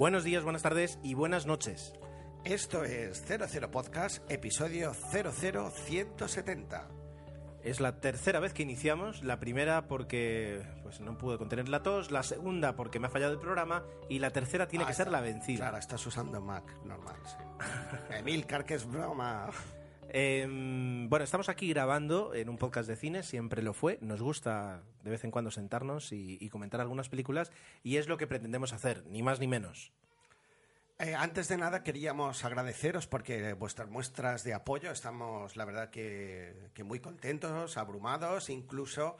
Buenos días, buenas tardes y buenas noches. Esto es 00 Podcast, episodio 00170. Es la tercera vez que iniciamos, la primera porque pues no pude contener la tos, la segunda porque me ha fallado el programa y la tercera tiene Ah, que ser la vencida. Claro, estás usando Mac, normal, sí. Emilcar, que es broma. Em, bueno, estamos aquí grabando en un podcast de cine, siempre lo fue. Nos gusta de vez en cuando sentarnos y, y comentar algunas películas y es lo que pretendemos hacer, ni más ni menos. Eh, antes de nada queríamos agradeceros porque vuestras muestras de apoyo estamos, la verdad, que, que muy contentos, abrumados, incluso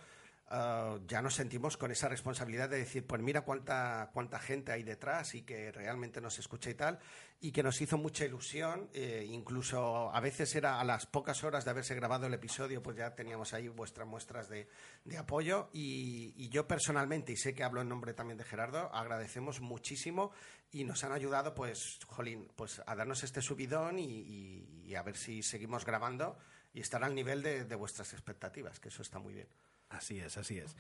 eh, ya nos sentimos con esa responsabilidad de decir, pues mira cuánta, cuánta gente hay detrás y que realmente nos escucha y tal, y que nos hizo mucha ilusión, eh, incluso a veces era a las pocas horas de haberse grabado el episodio, pues ya teníamos ahí vuestras muestras de, de apoyo y, yo personalmente, y sé que hablo en nombre también de Gerardo, agradecemos muchísimo y nos han ayudado, pues, jolín, pues a darnos este subidón y, y- y a ver si seguimos grabando y estar al nivel de, de vuestras expectativas, que eso está muy bien. Así es, así es.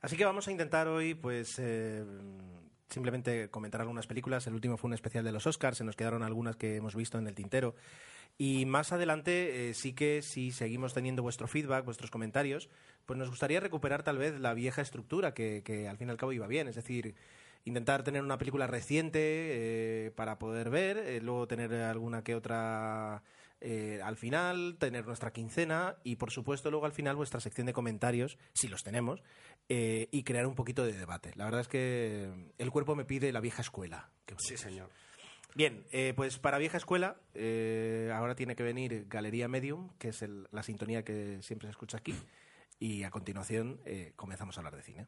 Así que vamos a intentar hoy, pues, eh, simplemente comentar algunas películas. El último fue un especial de los Oscars, se nos quedaron algunas que hemos visto en el tintero. Y más adelante, eh, sí que si seguimos teniendo vuestro feedback, vuestros comentarios, pues nos gustaría recuperar tal vez la vieja estructura que, al fin y al cabo iba bien. Es decir, intentar tener una película reciente eh, para poder ver, luego tener alguna que otra eh, al final, tener nuestra quincena y, por supuesto, luego al final vuestra sección de comentarios, si los tenemos, eh, y crear un poquito de debate. La verdad es que el cuerpo me pide la vieja escuela. que Sí, señor. Bien, eh, pues para vieja escuela, eh, ahora tiene que venir Galería Medium, que es el- la sintonía que siempre se escucha aquí, y a continuación eh, comenzamos a hablar de cine.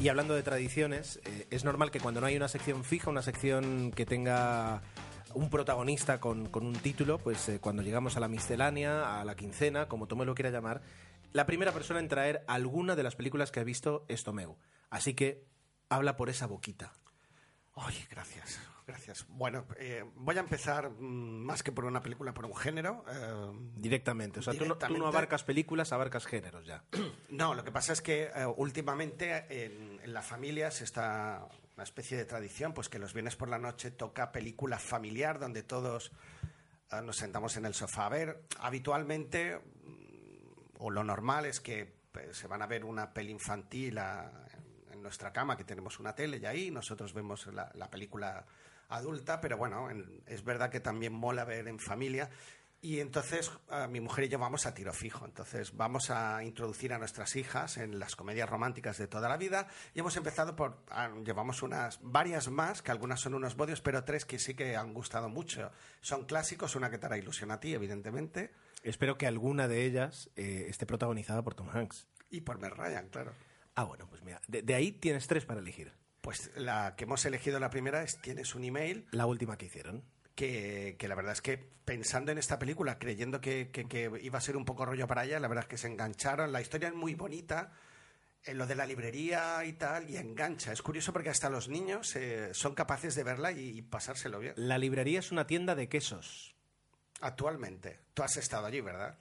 Y hablando de tradiciones, eh, es normal que cuando no hay una sección fija, una sección que tenga un protagonista con, un título, pues eh, cuando llegamos a la miscelánea, a la quincena, como Tomé lo quiera llamar, la primera persona en traer alguna de las películas que ha visto es Tomeu. Así que habla por esa boquita. Gracias, gracias. Bueno, eh, voy a empezar mm, más que por una película, por un género. eh, Directamente. O sea, tú no, tú no Directamente. abarcas películas, abarcas géneros ya. No, lo que pasa es que eh, últimamente en, en las familias está una especie de tradición, pues que los viernes por la noche toca película familiar donde todos eh, nos sentamos en el sofá a ver. Habitualmente, mm, o lo normal es que se van a ver una peli infantil a- en nuestra cama, que tenemos una tele y ahí nosotros vemos la, la película adulta, pero bueno, en- es verdad que también mola ver en familia. Y entonces eh, mi mujer y yo vamos a tiro fijo. Entonces vamos a introducir a nuestras hijas en las comedias románticas de toda la vida. Y hemos empezado por. ah, llevamos unas varias más, que algunas son unos bodios, pero tres que sí que han gustado mucho. Son clásicos, una que te hará ilusión a ti, evidentemente. Espero que alguna de ellas eh, esté protagonizada por Tom Hanks. Y por Meg Ryan, claro. Ah, bueno, pues mira, de, de ahí tienes tres para elegir. Pues la que hemos elegido la primera es Tienes un email. La última que hicieron. que, que la verdad es que pensando en esta película, creyendo que, que- que iba a ser un poco rollo para ella, la verdad es que se engancharon. La historia es muy bonita, en lo de la librería y tal, y engancha. Es curioso porque hasta los niños eh, son capaces de verla y, y pasárselo bien. La librería es una tienda de quesos. Actualmente. Tú has estado allí, ¿verdad?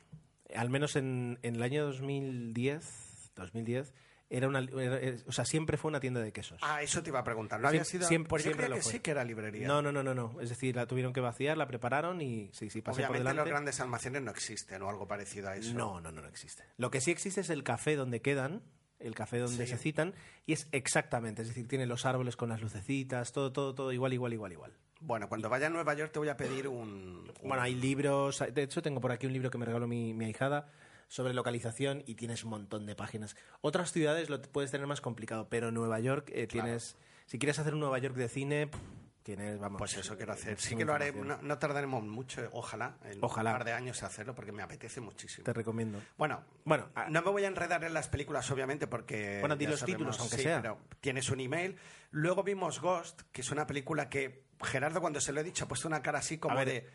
Al menos en, en el año 2010, 2010 era una, era- era- o sea, siempre fue una tienda de quesos. Ah, eso te iba a preguntar. ¿No había sido? siempre- pues yo siempre creía lo que fue. sí que era librería. No, no, no, no, no. Es decir, la tuvieron que vaciar, la prepararon y sí, sí, pasé por Obviamente delante. los grandes almacenes no existen o algo parecido a eso. No, no, no, no existe. Lo que sí existe es el café donde quedan, el café donde Sí. se citan, y es exactamente, es decir, tiene los árboles con las lucecitas, todo, todo, todo igual, igual, igual, igual. Bueno, cuando vaya a Nueva York te voy a pedir un... un- Bueno, hay libros, de hecho tengo por aquí un libro que me regaló mi, mi ahijada sobre localización y tienes un montón de páginas. Otras ciudades lo puedes tener más complicado, pero Nueva York eh, tienes, si quieres hacer un Nueva York de cine, pff, Tienes, vamos. Pues eso quiero hacer. Sí que lo haré, no, no tardaremos mucho, ojalá, en Ojalá. un par de años hacerlo, porque me apetece muchísimo. Te recomiendo. Bueno, Bueno, ah, no me voy a enredar en las películas, obviamente, porque. Bueno, di los títulos, aunque sí, sea. Pero tienes un email. Luego vimos Ghost, que es una película que Gerardo, cuando se lo he dicho, ha puesto una cara así como ver, de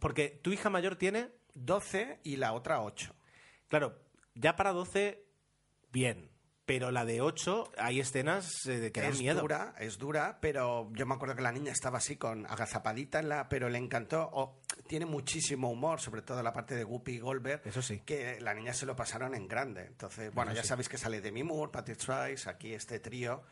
Porque tu hija mayor tiene, 12 y la otra 8. Claro, ya para 12, bien. Pero la de 8, hay escenas eh, que dan es miedo. dura, es dura, pero yo me acuerdo que la niña estaba así con agazapadita en la, pero le encantó. Tiene muchísimo humor, sobre todo la parte de Whoopi Goldberg. Eso sí. Que la niña se lo pasaron en grande. Entonces, bueno, Eso ya sí. sabéis que sale Demi Moore, Patrick Swayze, aquí este trío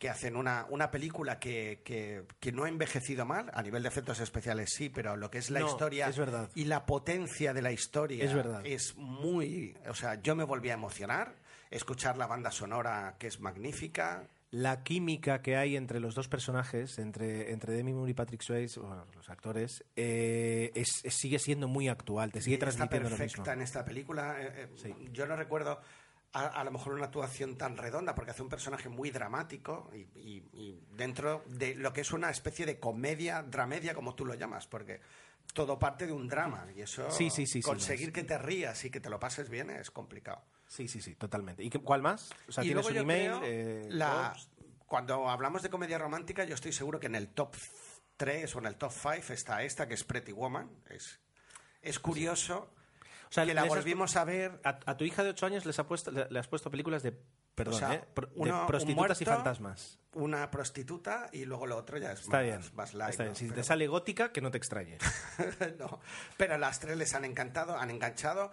que hacen una, una película que, que, que no ha envejecido mal, a nivel de efectos especiales sí, pero lo que es la No, historia es verdad. y la potencia de la historia Es verdad. es muy... O sea, yo me volví a emocionar, escuchar la banda sonora que es magnífica, La química que hay entre los dos personajes, entre, entre Demi Moore y Patrick Swayze, bueno, los actores, eh, es- es- sigue siendo muy actual, te sigue está transmitiendo lo perfecta mismo. en esta película. Eh, eh, Sí. Yo no recuerdo a, a lo mejor una actuación tan redonda porque hace un personaje muy dramático y, y- y dentro de lo que es una especie de comedia, dramedia, como tú lo llamas, porque todo parte de un drama y eso Sí, sí, sí, conseguir que te rías y que te lo pases bien es complicado. Sí, sí, sí, totalmente. ¿Y cuál más? O sea, y tienes luego un email. creo eh, la- cuando hablamos de comedia romántica, yo estoy seguro que en el top 3 o en el top 5 está esta, que es Pretty Woman. Es, es curioso O sea, que la has- volvimos a ver A, a tu hija de 8 años les ha puesto, le, le has puesto películas de, perdón, O sea, eh, pro- de uno- prostitutas y fantasmas. una prostituta y luego lo otro ya es Está más, bien, más light, está bien. Si te sale gótica, que no te extrañe. no, pero las tres les han encantado, han enganchado.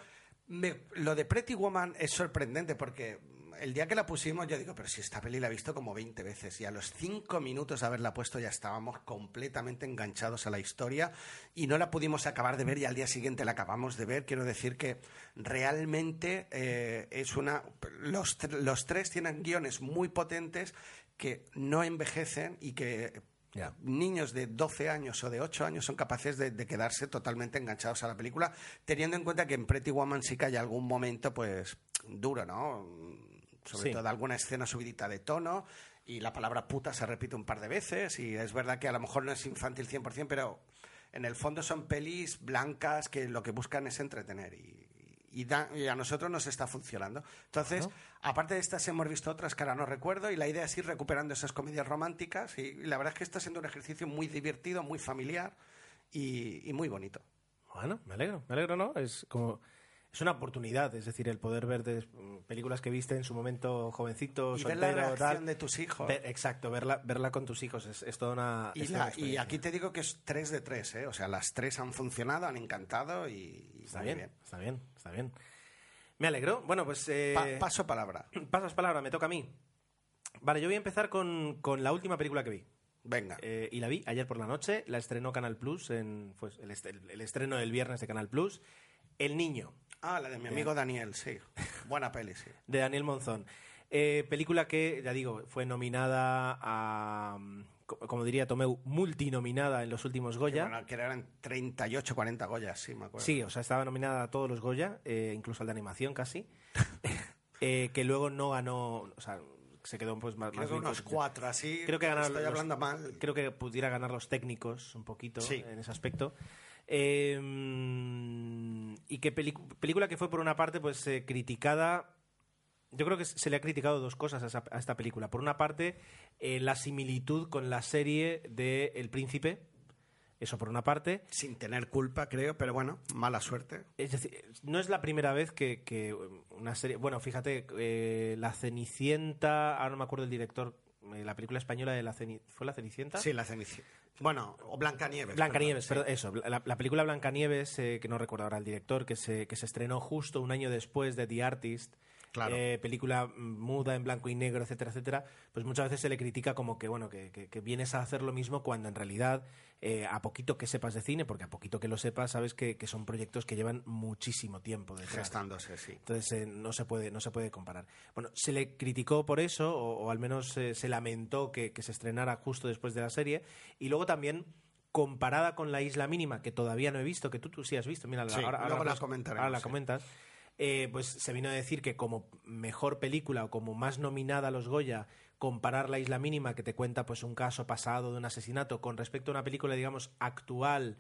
Me- lo de Pretty Woman es sorprendente porque el día que la pusimos yo digo, pero si esta peli la he visto como 20 veces y a los 5 minutos de haberla puesto ya estábamos completamente enganchados a la historia y no la pudimos acabar de ver y al día siguiente la acabamos de ver. Quiero decir que realmente eh, es una... Los, los tres tienen guiones muy potentes que no envejecen y que Ya. niños de 12 años o de 8 años son capaces de, de quedarse totalmente enganchados a la película, teniendo en cuenta que en Pretty Woman sí que hay algún momento, pues, duro, ¿no? Sobre Sí. todo alguna escena subidita de tono y la palabra puta se repite un par de veces y es verdad que a lo mejor no es infantil 100%, pero en el fondo son pelis blancas que lo que buscan es entretener y, y da- y a nosotros nos está funcionando. Entonces, aparte de estas, hemos visto otras que ahora no recuerdo y la idea es ir recuperando esas comedias románticas y, y la verdad es que está siendo un ejercicio muy divertido, muy familiar y, y muy bonito. Bueno, me alegro, me alegro, ¿no? Es como... Es una oportunidad, es decir, el poder ver des- películas que viste en su momento jovencito, y ver la soltero, reacción tal. de tus hijos. Ver- exacto, verla, verla con tus hijos es, es toda una. Y, es toda la- una y aquí te digo que es 3 de 3, ¿eh? O sea, las tres han funcionado, han encantado y, y Está bien, está bien, está bien. Me alegro. Bueno, pues. eh, Pa- paso palabra. pasas palabra, me toca a mí. Vale, yo voy a empezar con, con la última película que vi. Venga. Eh, y la vi ayer por la noche, la estrenó Canal Plus, en, pues, el, est- el- el estreno del viernes de Canal Plus. El Niño, Ah, la de mi amigo Daniel, sí. Buena peli, sí. de Daniel Monzón. Eh, película que, ya digo, fue nominada a. co- Como diría Tomeu, multinominada en los últimos Goya. Que, bueno, que eran 38, 40 Goyas, sí, me acuerdo. Sí, o sea, estaba nominada a todos los Goya, eh, incluso al de animación casi. Eh, que luego no ganó, o sea, se quedó pues más, Creo más que bien unos cuatro, así. Creo que ganaron Estoy los- hablando mal. Creo que pudiera ganar los técnicos un poquito Sí. en ese aspecto. Eh, mm, y que película que fue por una parte pues eh, criticada. Yo creo que se le ha criticado dos cosas a, esa- a esta película. Por una parte, eh, la similitud con la serie de El Príncipe. Eso por una parte. Sin tener culpa, creo, pero bueno, mala suerte. Es decir, no es la primera vez que, que una serie. Bueno, fíjate, eh, La Cenicienta. Ahora no me acuerdo el director. Eh, la película española de la Ceni- ¿Fue La Cenicienta? Sí, la Cenicienta. Bueno, o Blancanieves. Blancanieves, perdón, perdón, eso. La, la película Blancanieves, eh, que no recuerdo ahora el director, que se, que se estrenó justo un año después de The Artist. Claro. eh, película mm, muda en blanco y negro, etcétera, etcétera, pues muchas veces se le critica como que bueno que, que- que vienes a hacer lo mismo cuando en realidad eh, a poquito que sepas de cine, porque a poquito que lo sepas sabes que, que son proyectos que llevan muchísimo tiempo detrás. Gestándose, sí. Entonces eh, no se puede no se puede comparar. Bueno, se le criticó por eso o, o al menos se lamentó que, que se estrenara justo después de la serie y luego también comparada con la Isla Mínima que todavía no he visto, que tú, tú sí has visto, mira, Sí, ahora, ahora la comentaremos, ahora la sí. comentas. Eh, pues se vino a decir que como mejor película o como más nominada a los Goya, comparar La Isla Mínima, que te cuenta pues un caso pasado de un asesinato, con respecto a una película, digamos, actual,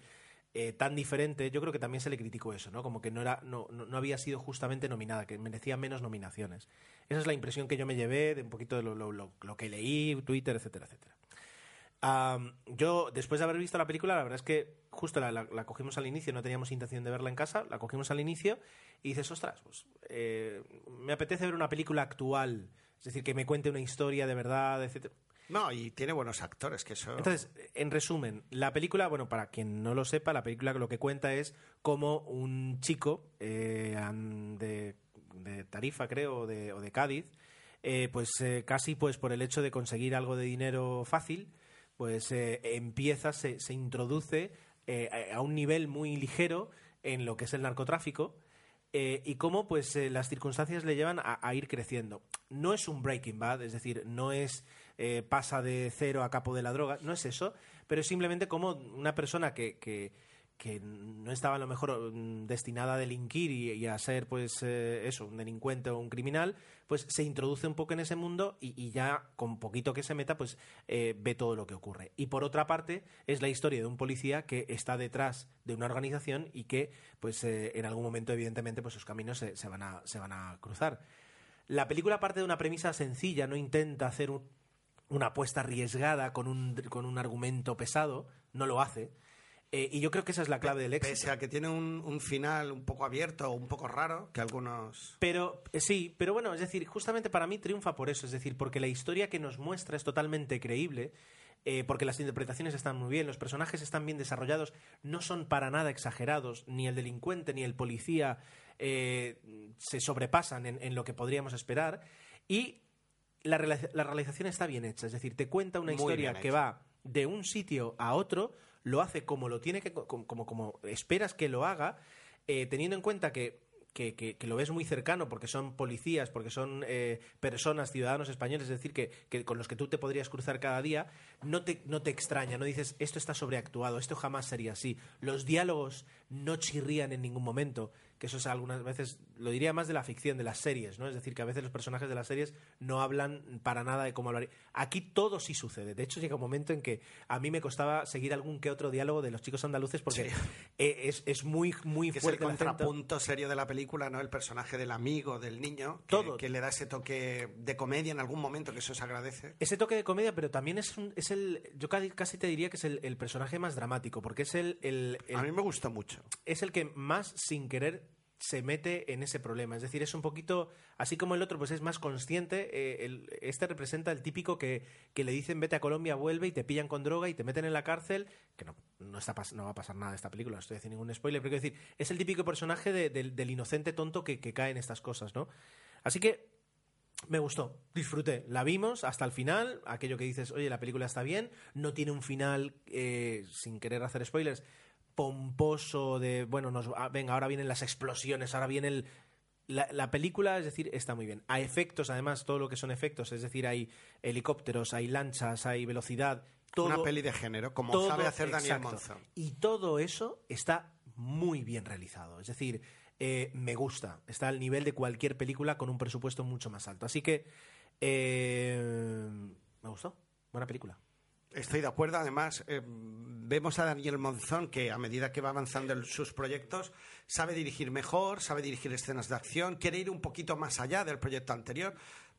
eh, tan diferente, yo creo que también se le criticó eso, ¿no? Como que no, era, no, no, había sido justamente nominada, que merecía menos nominaciones. Esa es la impresión que yo me llevé de un poquito de lo, lo, lo que leí, Twitter, etcétera, etcétera. Yo, después de haber visto la película, la verdad es que justo la, la, cogimos al inicio, no teníamos intención de verla en casa, la cogimos al inicio y dices, ostras, pues eh, me apetece ver una película actual, es decir, que me cuente una historia de verdad, etc. No, y tiene buenos actores, que eso... Entonces, en resumen, la película, bueno, para quien no lo sepa, la película lo que cuenta es cómo un chico eh, de, Tarifa, creo, o de, o de Cádiz, eh, pues casi pues por el hecho de conseguir algo de dinero fácil, pues empieza, se, se introduce a un nivel muy ligero en lo que es el narcotráfico, eh, y cómo pues eh, las circunstancias le llevan a, ir creciendo. No es un Breaking Bad, es decir, no es eh, pasa de cero a capo de la droga, no es eso, pero es simplemente como una persona que, que que no estaba a lo mejor mm, destinada a delinquir y, a ser pues eh, eso, un delincuente o un criminal, pues se introduce un poco en ese mundo y, ya con poquito que se meta pues eh, ve todo lo que ocurre. Y por otra parte es la historia de un policía que está detrás de una organización y que pues eh, en algún momento evidentemente pues sus caminos se, van a, se van a cruzar. La película parte de una premisa sencilla, no intenta hacer una apuesta arriesgada con un, con un argumento pesado, no lo hace eh, y yo creo que esa es la clave del éxito. Pese a que tiene un, final un poco abierto o un poco raro, que algunos... Pero eh, sí, pero bueno, es decir, justamente para mí triunfa por eso, es decir, porque la historia que nos muestra es totalmente creíble, eh, porque las interpretaciones están muy bien, los personajes están bien desarrollados, no son para nada exagerados, ni el delincuente ni el policía se sobrepasan en, lo que podríamos esperar, y la, realización está bien hecha, es decir, te cuenta una historia que va de un sitio a otro, lo hace como lo tiene que, como, como, esperas que lo haga, eh, teniendo en cuenta que que, que, lo ves muy cercano porque son policías, porque son eh, personas, ciudadanos españoles, es decir, que, que, con los que tú te podrías cruzar cada día, no te, no te extraña, no dices, esto está sobreactuado, esto jamás sería así. Los diálogos no chirrían en ningún momento que eso es algunas veces, lo diría más de la ficción, de las series, ¿no? Es decir, que a veces los personajes de las series no hablan para nada de cómo hablar. Aquí todo sí sucede. De hecho, llega un momento en que a mí me costaba seguir algún que otro diálogo de los chicos andaluces porque e, es, es, muy, muy que fuerte. Es el contrapunto serio de la película, ¿no? El personaje del amigo, del niño, que, todo. que le da ese toque de comedia en algún momento, que eso se agradece. Ese toque de comedia, pero también es, un, es el. Yo casi te diría que es el, personaje más dramático, porque es el, el. A mí me gusta mucho. Es el que más sin querer se mete en ese problema. Es decir, es un poquito, así como el otro, pues es más consciente. Eh, este representa el típico que, que, le dicen vete a Colombia, vuelve y te pillan con droga y te meten en la cárcel. Que no, no, está, no va a pasar nada de esta película, no estoy haciendo ningún spoiler, pero quiero decir, es el típico personaje del inocente tonto que, cae en estas cosas, ¿no? Así que me gustó, disfruté. La vimos hasta el final, aquello que dices, oye, la película está bien, no tiene un final, eh, sin querer hacer spoilers, pomposo de, bueno, nos, ah, venga, ahora vienen las explosiones, ahora viene el... La, película, es decir, está muy bien. A efectos, además, todo lo que son efectos, es decir, hay helicópteros, hay lanchas, hay velocidad. Todo, Una peli de género, como sabe hacer Daniel Monzón. Y todo eso está muy bien realizado. Es decir, eh, me gusta. Está al nivel de cualquier película con un presupuesto mucho más alto. Así que eh, me gustó. Buena película. Estoy de acuerdo. Además, eh, vemos a Daniel Monzón que a medida que va avanzando en sus proyectos, sabe dirigir mejor, sabe dirigir escenas de acción, quiere ir un poquito más allá del proyecto anterior.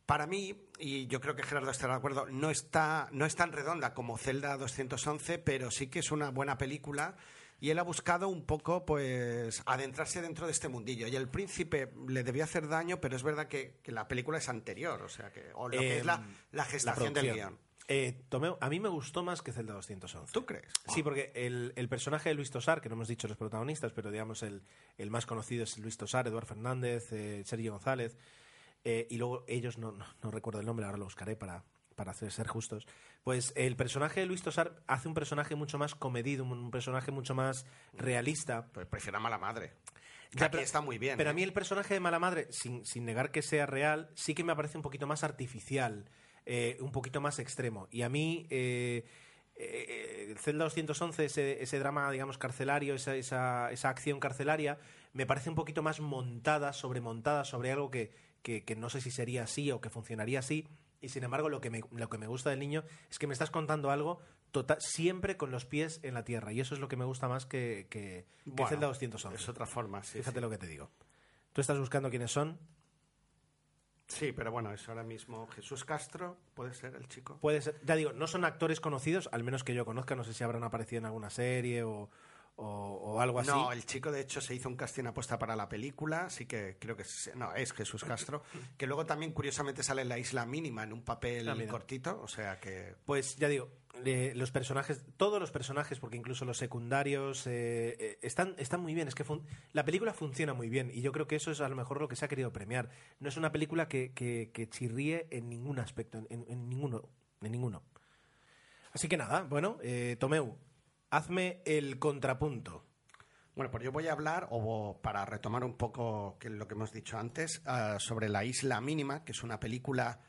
Para mí, y yo creo que Gerardo estará de acuerdo, no, está, no es tan redonda como Zelda 211, pero sí que es una buena película y él ha buscado un poco pues adentrarse dentro de este mundillo y el príncipe le debía hacer daño pero es verdad que, la película es anterior o sea que o lo que es la, em, gestación del guion eh, a mí me gustó más que Zelda 211. ¿Tú crees? Sí, porque el, personaje de Luis Tosar, que no hemos dicho los protagonistas, pero digamos el, más conocido es Luis Tosar, Eduardo Fernández, eh, Sergio González, eh, y luego ellos, no, no, recuerdo el nombre, ahora lo buscaré para, para hacer, ser justos. Pues el personaje de Luis Tosar hace un personaje mucho más comedido, un, personaje mucho más realista. Pues prefiero a Mala Madre. Ya, pero, está muy bien. Pero a mí el personaje de Mala Madre, sin, sin negar que sea real, sí que me parece un poquito más artificial. Eh, un poquito más extremo. Y a mí, eh, eh, Celda 211, ese, ese drama, digamos, carcelario, esa, esa, esa acción carcelaria, me parece un poquito más montada, sobremontada sobre algo que, que, que no sé si sería así o que funcionaría así. Y sin embargo, lo que me, lo que me gusta del niño es que me estás contando algo total, siempre con los pies en la tierra. Y eso es lo que me gusta más que, que, que Bueno, Zelda 211. Es otra forma, sí. Fíjate sí. lo que te digo. Tú estás buscando quiénes son. Sí, pero bueno, es ahora mismo Jesús Castro, puede ser el chico. Puede ser, ya digo, no son actores conocidos, al menos que yo conozca. No sé si habrán aparecido en alguna serie o, o, o algo así. No, el chico de hecho se hizo un casting apuesta para la película, así que creo que es, no, es Jesús Castro, que luego también curiosamente sale en La Isla Mínima en un papel Ah, cortito, o sea que Pues ya digo, eh, los personajes, todos los personajes, porque incluso los secundarios eh, eh, están, están muy bien. Es que fun- la película funciona muy bien y yo creo que eso es a lo mejor lo que se ha querido premiar. No es una película que, que- que chirríe en ningún aspecto, en, en- en ninguno, en ninguno. Así que nada, bueno, eh, Tomeu, hazme el contrapunto. Bueno, pues yo voy a hablar, o para retomar un poco lo que hemos dicho antes, ah, sobre La Isla Mínima, que es una película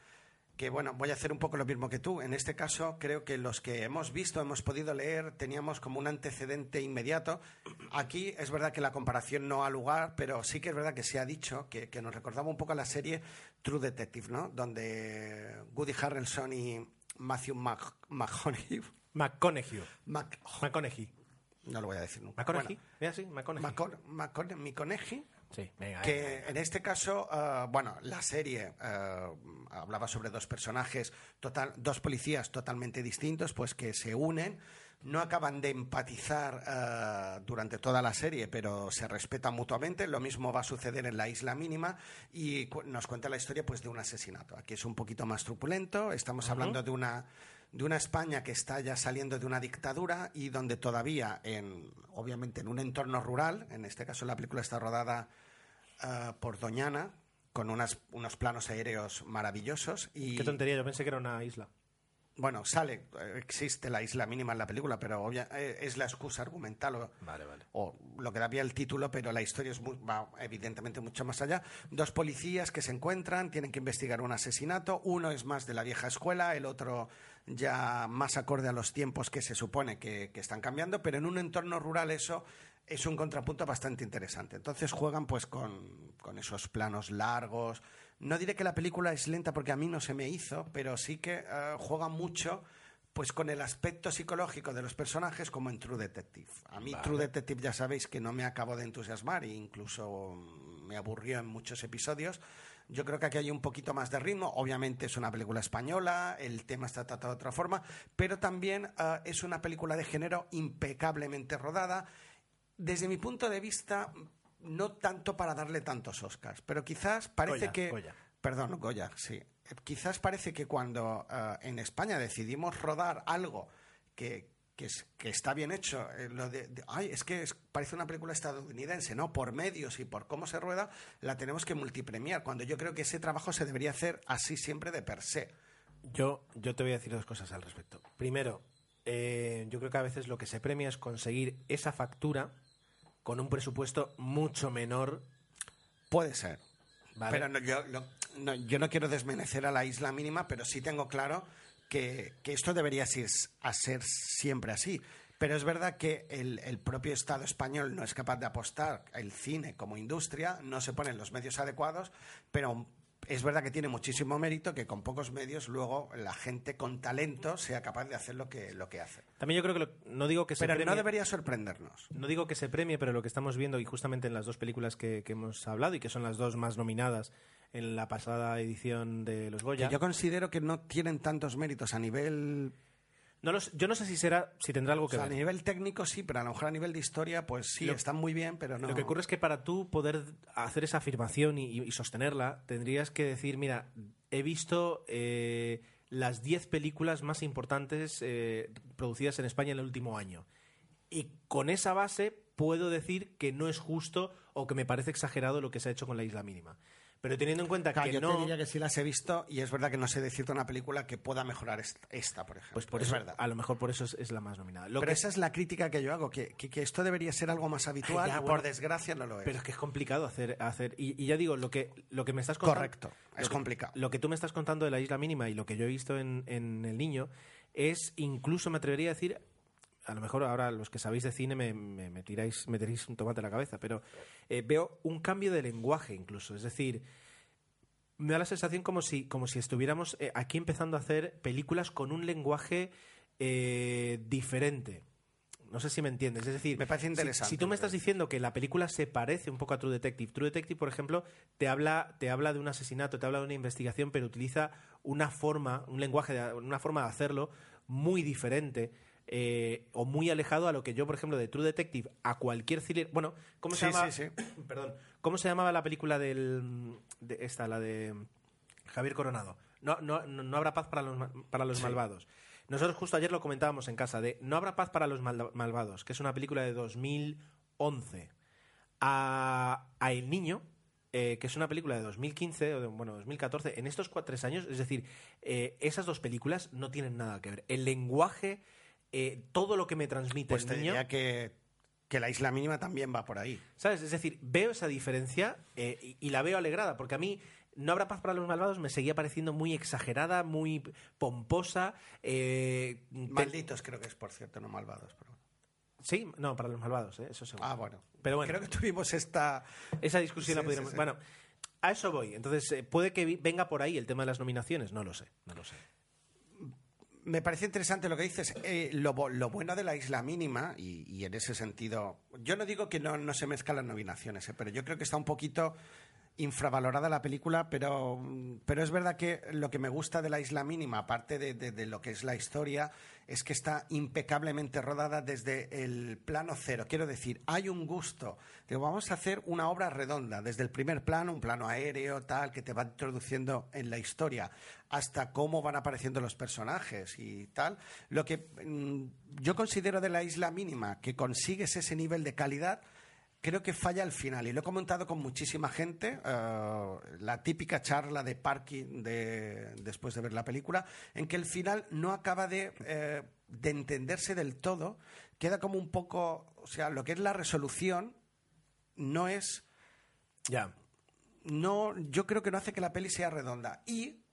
que, bueno, voy a hacer un poco lo mismo que tú. En este caso, creo que los que hemos visto, hemos podido leer, teníamos como un antecedente inmediato. Aquí es verdad que la comparación no ha lugar, pero sí que es verdad que se ha dicho que, nos recordaba un poco a la serie True Detective, ¿no? Donde Woody Harrelson y Matthew Mc- McConaughey... McConaughey. Mc- McConaughey. no lo voy a decir nunca. McConaughey. Bueno, Mira, sí, McConaughey. Venga, que en este caso, eh, bueno, la serie eh, hablaba sobre dos personajes, total, dos policías totalmente distintos, pues que se unen, no acaban de empatizar eh, durante toda la serie, pero se respetan mutuamente. Lo mismo va a suceder en la isla mínima y cu- nos cuenta la historia pues de un asesinato. Aquí es un poquito más truculento. Estamos hablando de una de una España que está ya saliendo de una dictadura y donde todavía, en, obviamente en un entorno rural, en este caso la película está rodada eh, por Doñana, con unas, unos planos aéreos maravillosos. Y, Qué tontería, yo pensé que era una isla. Bueno, sale, eh, existe la isla mínima en la película, pero obvia- eh, es la excusa argumental o, Vale, vale. o lo que daría el título, pero la historia es mu- va evidentemente mucho más allá. Dos policías que se encuentran, tienen que investigar un asesinato. Uno es más de la vieja escuela, el otro ya más acorde a los tiempos que se supone que, que están cambiando, pero en un entorno rural eso es un contrapunto bastante interesante. Entonces juegan pues con, con esos planos largos. No diré que la película es lenta porque a mí no se me hizo, pero sí que eh, juega mucho pues con el aspecto psicológico de los personajes como en True Detective. A mí True Detective ya sabéis que no me acabo de entusiasmar e incluso me aburrió en muchos episodios. Yo creo que aquí hay un poquito más de ritmo. Obviamente es una película española, el tema está tratado de otra forma, pero también eh, es una película de género impecablemente rodada. Desde mi punto de vista, no tanto para darle tantos Oscars, pero quizás parece Goya, que... Goya. Perdón, Goya, sí. Quizás parece que cuando eh, en España decidimos rodar algo que, que, es- que está bien hecho, eh, lo de, de- ay, es que es- parece una película estadounidense, ¿no? Por medios y por cómo se rueda, la tenemos que multipremiar, cuando yo creo que ese trabajo se debería hacer así siempre de per se. Yo, yo te voy a decir dos cosas al respecto. Primero, eh, yo creo que a veces lo que se premia es conseguir esa factura con un presupuesto mucho menor. Puede ser. ¿vale? Pero no, yo, lo- no, yo no quiero desmerecer a la isla mínima, pero sí tengo claro que, que esto debería ser, siempre así. Pero es verdad que el, el propio Estado español no es capaz de apostar el cine como industria, no se ponen los medios adecuados, pero es verdad que tiene muchísimo mérito que con pocos medios luego la gente con talento sea capaz de hacer lo que, lo que hace. También yo creo que lo- no digo que se Pero premie, no debería sorprendernos. no digo que se premie, pero lo que estamos viendo y justamente en las dos películas que, que hemos hablado y que son las dos más nominadas en la pasada edición de los Goya. Que yo considero que no tienen tantos méritos a nivel No los- yo no sé si será, si tendrá algo O que sea, a ver. nivel técnico sí, pero a lo mejor a nivel de historia, pues sí, Lo- están muy bien, pero no. Lo que ocurre es que para tú poder hacer esa afirmación y, y sostenerla, tendrías que decir, mira, he visto eh, las 10 películas más importantes eh, producidas en España en el último año. Y con esa base puedo decir que no es justo o que me parece exagerado lo que se ha hecho con la isla mínima. Pero teniendo en cuenta Claro, que yo no... te diría que sí las he visto y es verdad que no sé decirte una película que pueda mejorar est- esta, por ejemplo. Pues por es eso, verdad. a lo mejor por eso es, es la más nominada. Lo pero que- esa es la crítica que yo hago, que, que- que esto debería ser algo más habitual ya, bueno. por desgracia no lo es. Pero es que es complicado hacer, hacer y, y ya digo, lo que, lo que me estás contando... Correcto, es lo que- complicado. Lo que tú me estás contando de la isla mínima y lo que yo he visto en, en El Niño es incluso, me atrevería a decir, a lo mejor ahora los que sabéis de cine me, me, me tiráis, me tiráis un tomate a la cabeza, pero eh, veo un cambio de lenguaje incluso. Es decir, me da la sensación como si, como si estuviéramos eh, aquí empezando a hacer películas con un lenguaje eh, diferente. No sé si me entiendes. Es decir, Me parece si- interesante Si, tú me estás diciendo que la película se parece un poco a True Detective, True Detective, por ejemplo, te habla, te habla de un asesinato, te habla de una investigación, pero utiliza una forma, un lenguaje, una forma de hacerlo muy diferente. Eh, o muy alejado a lo que yo, por ejemplo, de True Detective, a cualquier thriller. Bueno, ¿cómo se Sí, llama? sí, Perdón. ¿Cómo se llamaba la película del. de esta, la de. Javier Coronado? No, no, no, no habrá paz para los, para los malvados. Nosotros justo ayer lo comentábamos en casa, de No habrá paz para los mal- malvados, que es una película de 2011. A, a El Niño, eh, que es una película de 2015, o de, bueno, 2014, en estos cua- tres años, es decir, eh, esas dos películas no tienen nada que ver. El lenguaje, eh, todo lo que me transmite Pues el te niño... diría que, que la isla mínima también va por ahí. ¿Sabes? Es decir, veo esa diferencia eh, y, y la veo alegrada, porque a mí No habrá paz para los malvados me seguía pareciendo muy exagerada, muy pomposa. eh, te- Malditos creo que es, por cierto, no malvados. pero- Sí, no, para los malvados, ¿eh? eso seguro. Ah, bueno. Pero bueno. Creo que tuvimos esta... Esa discusión la sí, sí. Bueno, a eso voy. Entonces, ¿puede que venga por ahí el tema de las nominaciones? No lo sé, no lo sé. Me parece interesante lo que dices. Eh, lo, lo bueno de la isla mínima, y, y en ese sentido, yo no digo que no, no se mezclan las nominaciones, eh, pero yo creo que está un poquito infravalorada la película, pero, pero es verdad que lo que me gusta de la isla mínima, aparte de lo que es la historia, es que está impecablemente rodada desde el plano cero. Quiero decir, hay un gusto. Digo, vamos a hacer una obra redonda, desde el primer plano, un plano aéreo, tal, que te va introduciendo en la historia, hasta cómo van apareciendo los personajes y tal. Lo que mm, yo considero de la isla mínima, que consigues ese nivel de calidad, creo que falla al final. Y lo he comentado con muchísima gente, eh, la típica charla de parking de, después de ver la película, en que el final no acaba de, eh, de entenderse del todo. Queda como un poco, o sea, lo que es la resolución no es Ya. no, yo creo que no hace que la peli sea redonda. Y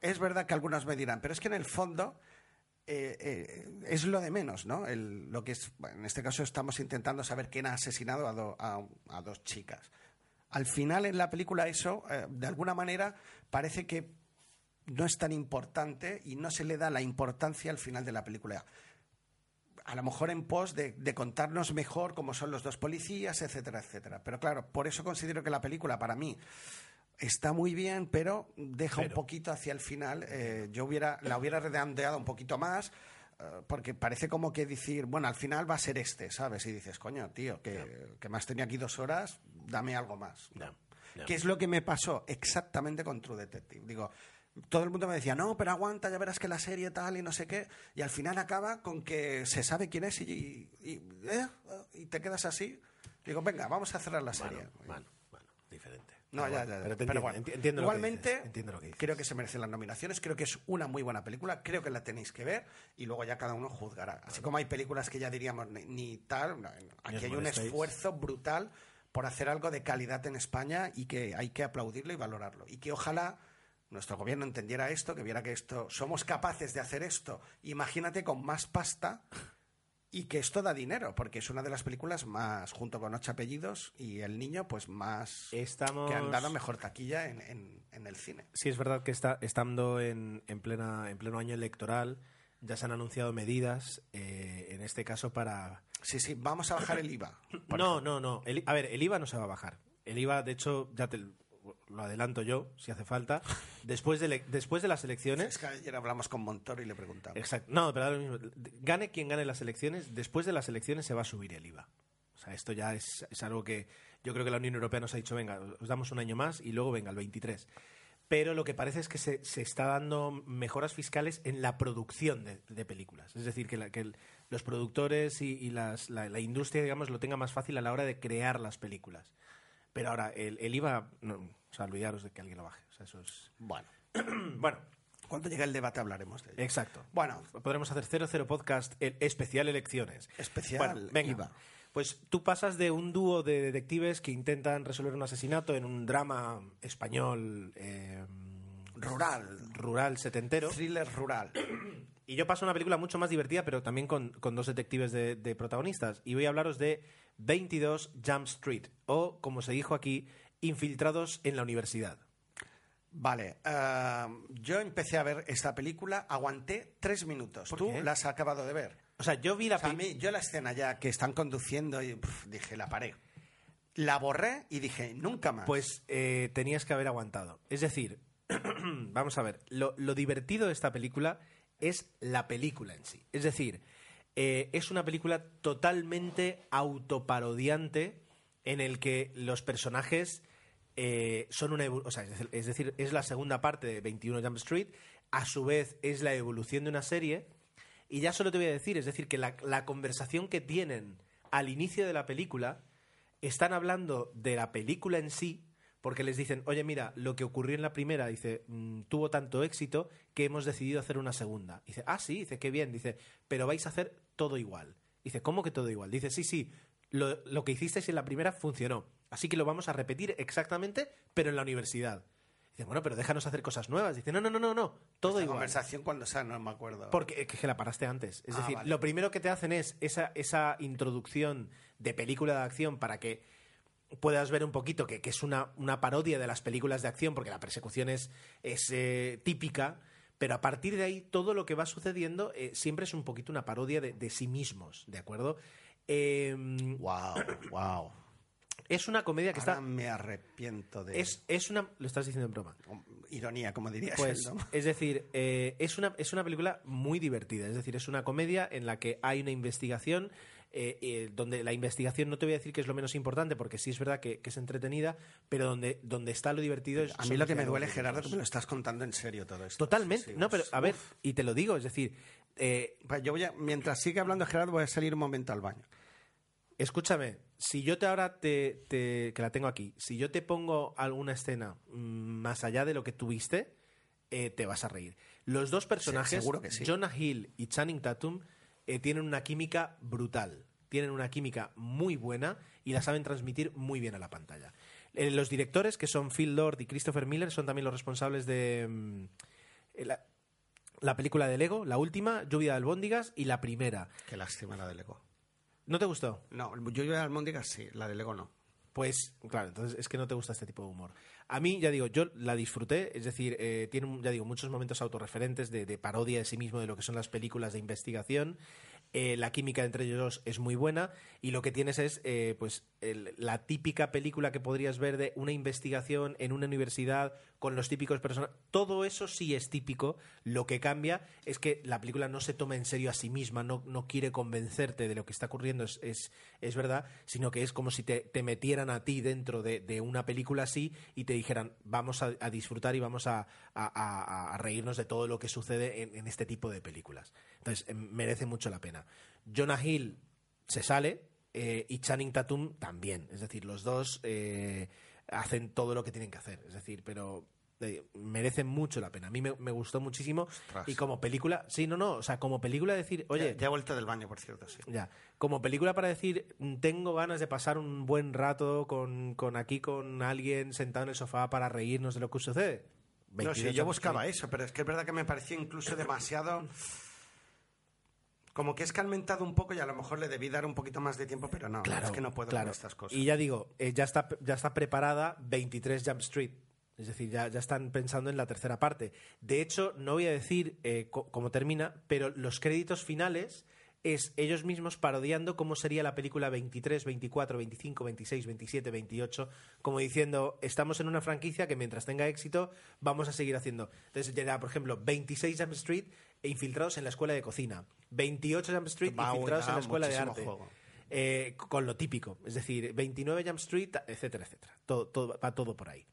es verdad que algunos me dirán, pero es que en el fondo eh, eh, es lo de menos, ¿no? Lo que es, en este caso estamos intentando saber quién ha asesinado a, do- a- a dos chicas. Al final en la película eso, eh, de alguna manera, parece que no es tan importante y no se le da la importancia al final de la película a lo mejor en pos de, de contarnos mejor cómo son los dos policías, etcétera, etcétera. Pero claro, por eso considero que la película para mí está muy bien, pero deja un poquito hacia el final. Eh, yo hubiera, la hubiera redondeado un poquito más, eh, porque parece como que decir, bueno, al final va a ser este, ¿sabes? Y dices, coño, tío, que, que más tenía aquí dos horas, dame algo más. ¿Qué es lo que me pasó exactamente con True Detective? Digo, todo el mundo me decía, no, pero aguanta, ya verás que la serie tal y no sé qué. Y al final acaba con que se sabe quién es y, y- y- ¿eh? y te quedas así. Digo, venga, vamos a cerrar la serie. Bueno, bueno, bueno, diferente. No, Pero ya, ya, ya. Pero, te Pero entiendo, bueno, enti- entiendo lo que igualmente, entiendo lo que creo que se merecen las nominaciones. Creo que es una muy buena película. Creo que la tenéis que ver y luego ya cada uno juzgará. Así como hay películas que ya diríamos ni, ni tal. Aquí hay un esfuerzo brutal por hacer algo de calidad en España y que hay que aplaudirlo y valorarlo. Y que ojalá nuestro gobierno entendiera esto, que viera que esto somos capaces de hacer esto. Imagínate con más pasta y que esto da dinero, porque es una de las películas más, junto con Ocho Apellidos y El Niño, pues más Estamos... que han dado mejor taquilla en, en- en el cine. Sí, es verdad que está, estando en, en, plena, en pleno año electoral, ya se han anunciado medidas, eh, en este caso para... Sí, sí, vamos a bajar el IVA. No, no, no. El- a ver, el IVA no se va a bajar. El IVA, de hecho, ya te lo adelanto yo, si hace falta. Después de, después de las elecciones... Es que ayer hablamos con Montoro y le preguntamos. Exacto. No, pero ahora mismo, gane quien gane las elecciones, después de las elecciones se va a subir el IVA. O sea, esto ya es, es algo que yo creo que la Unión Europea nos ha dicho, venga, os damos un año más y luego venga, el 23. Pero lo que parece es que se, se está dando mejoras fiscales en la producción de, de películas. Es decir, que, la- que el- los productores y, y las- la, la industria, digamos, lo tenga más fácil a la hora de crear las películas. Pero ahora, el, el IVA, no, o sea, olvidaros de que alguien lo baje. O sea, eso es... Bueno, Bueno, cuando llegue el debate hablaremos de ello. exacto. Bueno, Podremos hacer 00 podcast el especial elecciones. Especial Bueno, venga. IVA. Pues tú pasas de un dúo de detectives que intentan resolver un asesinato en un drama español eh, rural, rural setentero thriller rural. Y yo paso a una película mucho más divertida, pero también con, con dos detectives de, de protagonistas. Y voy a hablaros de 22 Jump Street, o como se dijo aquí, Infiltrados en la Universidad. Vale, eh, yo empecé a ver esta película, aguanté tres minutos. ¿Por ¿Tú qué? la has acabado de ver? O sea, yo vi la O sea, mí, yo la escena ya que están conduciendo y dije, la paré. La borré y dije, nunca más. Pues eh, tenías que haber aguantado. Es decir, vamos a ver, lo, lo divertido de esta película es la película en sí. Es decir, eh, es una película totalmente autoparodiante en el que los personajes eh, son una o sea, es decir, es la segunda parte de 21 Jump Street, a su vez es la evolución de una serie, y ya solo te voy a decir, es decir, que la conversación que tienen al inicio de la película están hablando de la película en sí, porque les dicen, oye, mira, lo que ocurrió en la primera, dice, "mm, tuvo tanto éxito que hemos decidido hacer una segunda. Dice, ah, sí, dice, qué bien, dice, pero vais a hacer todo igual. Dice, ¿cómo que todo igual? Dice, sí, sí, lo, lo que hicisteis en la primera funcionó, así que lo vamos a repetir exactamente, pero en la universidad. Dice, bueno, pero déjanos hacer cosas nuevas. Dice, no, no, no, no, no, todo Esta igual. conversación cuando sea, no me acuerdo. Porque es que la paraste antes. Es Ah, decir, vale. lo primero que te hacen es esa, esa introducción de película de acción para que puedas ver un poquito que, que es una, una parodia de las películas de acción, porque la persecución es, es eh, típica, pero a partir de ahí todo lo que va sucediendo eh, siempre es un poquito una parodia de, de sí mismos, ¿de acuerdo? Eh, Wow, wow. es una comedia que Ahora está... me arrepiento de Es, es una... Lo estás diciendo en broma. ironía, como dirías. Pues, ¿no? es decir, eh, es, una, es una película muy divertida. Es decir, es una comedia en la que hay una investigación. Eh, eh, donde la investigación no te voy a decir que es lo menos importante, porque sí es verdad que, que es entretenida, pero donde, donde está lo divertido es. A mí lo que me duele, Gerardo, que me lo estás contando en serio todo esto. Totalmente. No, pero a ver, uf. y te lo digo, es decir, eh, Pues yo voy a, mientras sigue hablando Gerardo, voy a salir un momento al baño. escúchame, si yo te ahora te, te- que la tengo aquí, si yo te pongo alguna escena mm, más allá de lo que tuviste, eh, te vas a reír. Los dos personajes, seguro que sí. Jonah Hill y Channing Tatum, eh, tienen una química brutal. Tienen una química muy buena y la saben transmitir muy bien a la pantalla. Eh, los directores, que son Phil Lord y Christopher Miller, son también los responsables de mm, eh, la, la película de Lego, la última, Lluvia de albóndigas, y la primera. Qué lástima la de Lego. ¿No te gustó? No, yo iba a Almóndigas sí, la de Lego no. Pues claro, entonces es que no te gusta este tipo de humor. A mí, ya digo, yo la disfruté, es decir, eh, tiene, ya digo, muchos momentos autorreferentes de, de parodia de sí mismo de lo que son las películas de investigación. Eh, la química entre ellos dos es muy buena y lo que tienes es eh, pues la típica película que podrías ver de una investigación en una universidad con los típicos personajes. Todo eso sí es típico. Lo que cambia es que la película no se toma en serio a sí misma, no, no quiere convencerte de lo que está ocurriendo, es, es, es verdad, sino que es como si te, metieran a ti dentro de, una película así y te dijeran, vamos a, disfrutar y vamos a, reírnos de todo lo que sucede en, en este tipo de películas. Entonces, em, merece mucho la pena. Jonah Hill se sale eh, y Channing Tatum también. Es decir, los dos eh, hacen todo lo que tienen que hacer. Es decir, pero eh, merecen mucho la pena. A mí me, me gustó muchísimo. Ostras. Y como película, sí, no, no, o sea, como película decir, oye, ya, ya he vuelto del baño, por cierto, sí. ya. Como película para decir, mm, tengo ganas de pasar un buen rato con, con aquí con alguien sentado en el sofá para reírnos de lo que sucede. No, sí, 22 yo buscaba eso, pero es que es verdad que me pareció incluso demasiado... Como que es calmentado un poco y a lo mejor le debí dar un poquito más de tiempo, pero no, Claro, es que no puedo claro. con estas cosas. Y ya digo, eh, ya, está, ya está preparada 23 Jump Street. Es decir, ya, ya están pensando en la tercera parte. De hecho, no voy a decir eh, cómo termina, pero los créditos finales es ellos mismos parodiando cómo sería la película 23, 24, 25, 26, 27, 28, como diciendo, estamos en una franquicia que mientras tenga éxito vamos a seguir haciendo. Entonces, ya, por ejemplo, 26 Jump Street e infiltrados en la escuela de cocina, 28 Jump Street Va infiltrados en la escuela de arte. juego. Eh, con lo típico, es decir, 29 Jump Street, etcétera, etcétera. Todo, todo, va todo por ahí.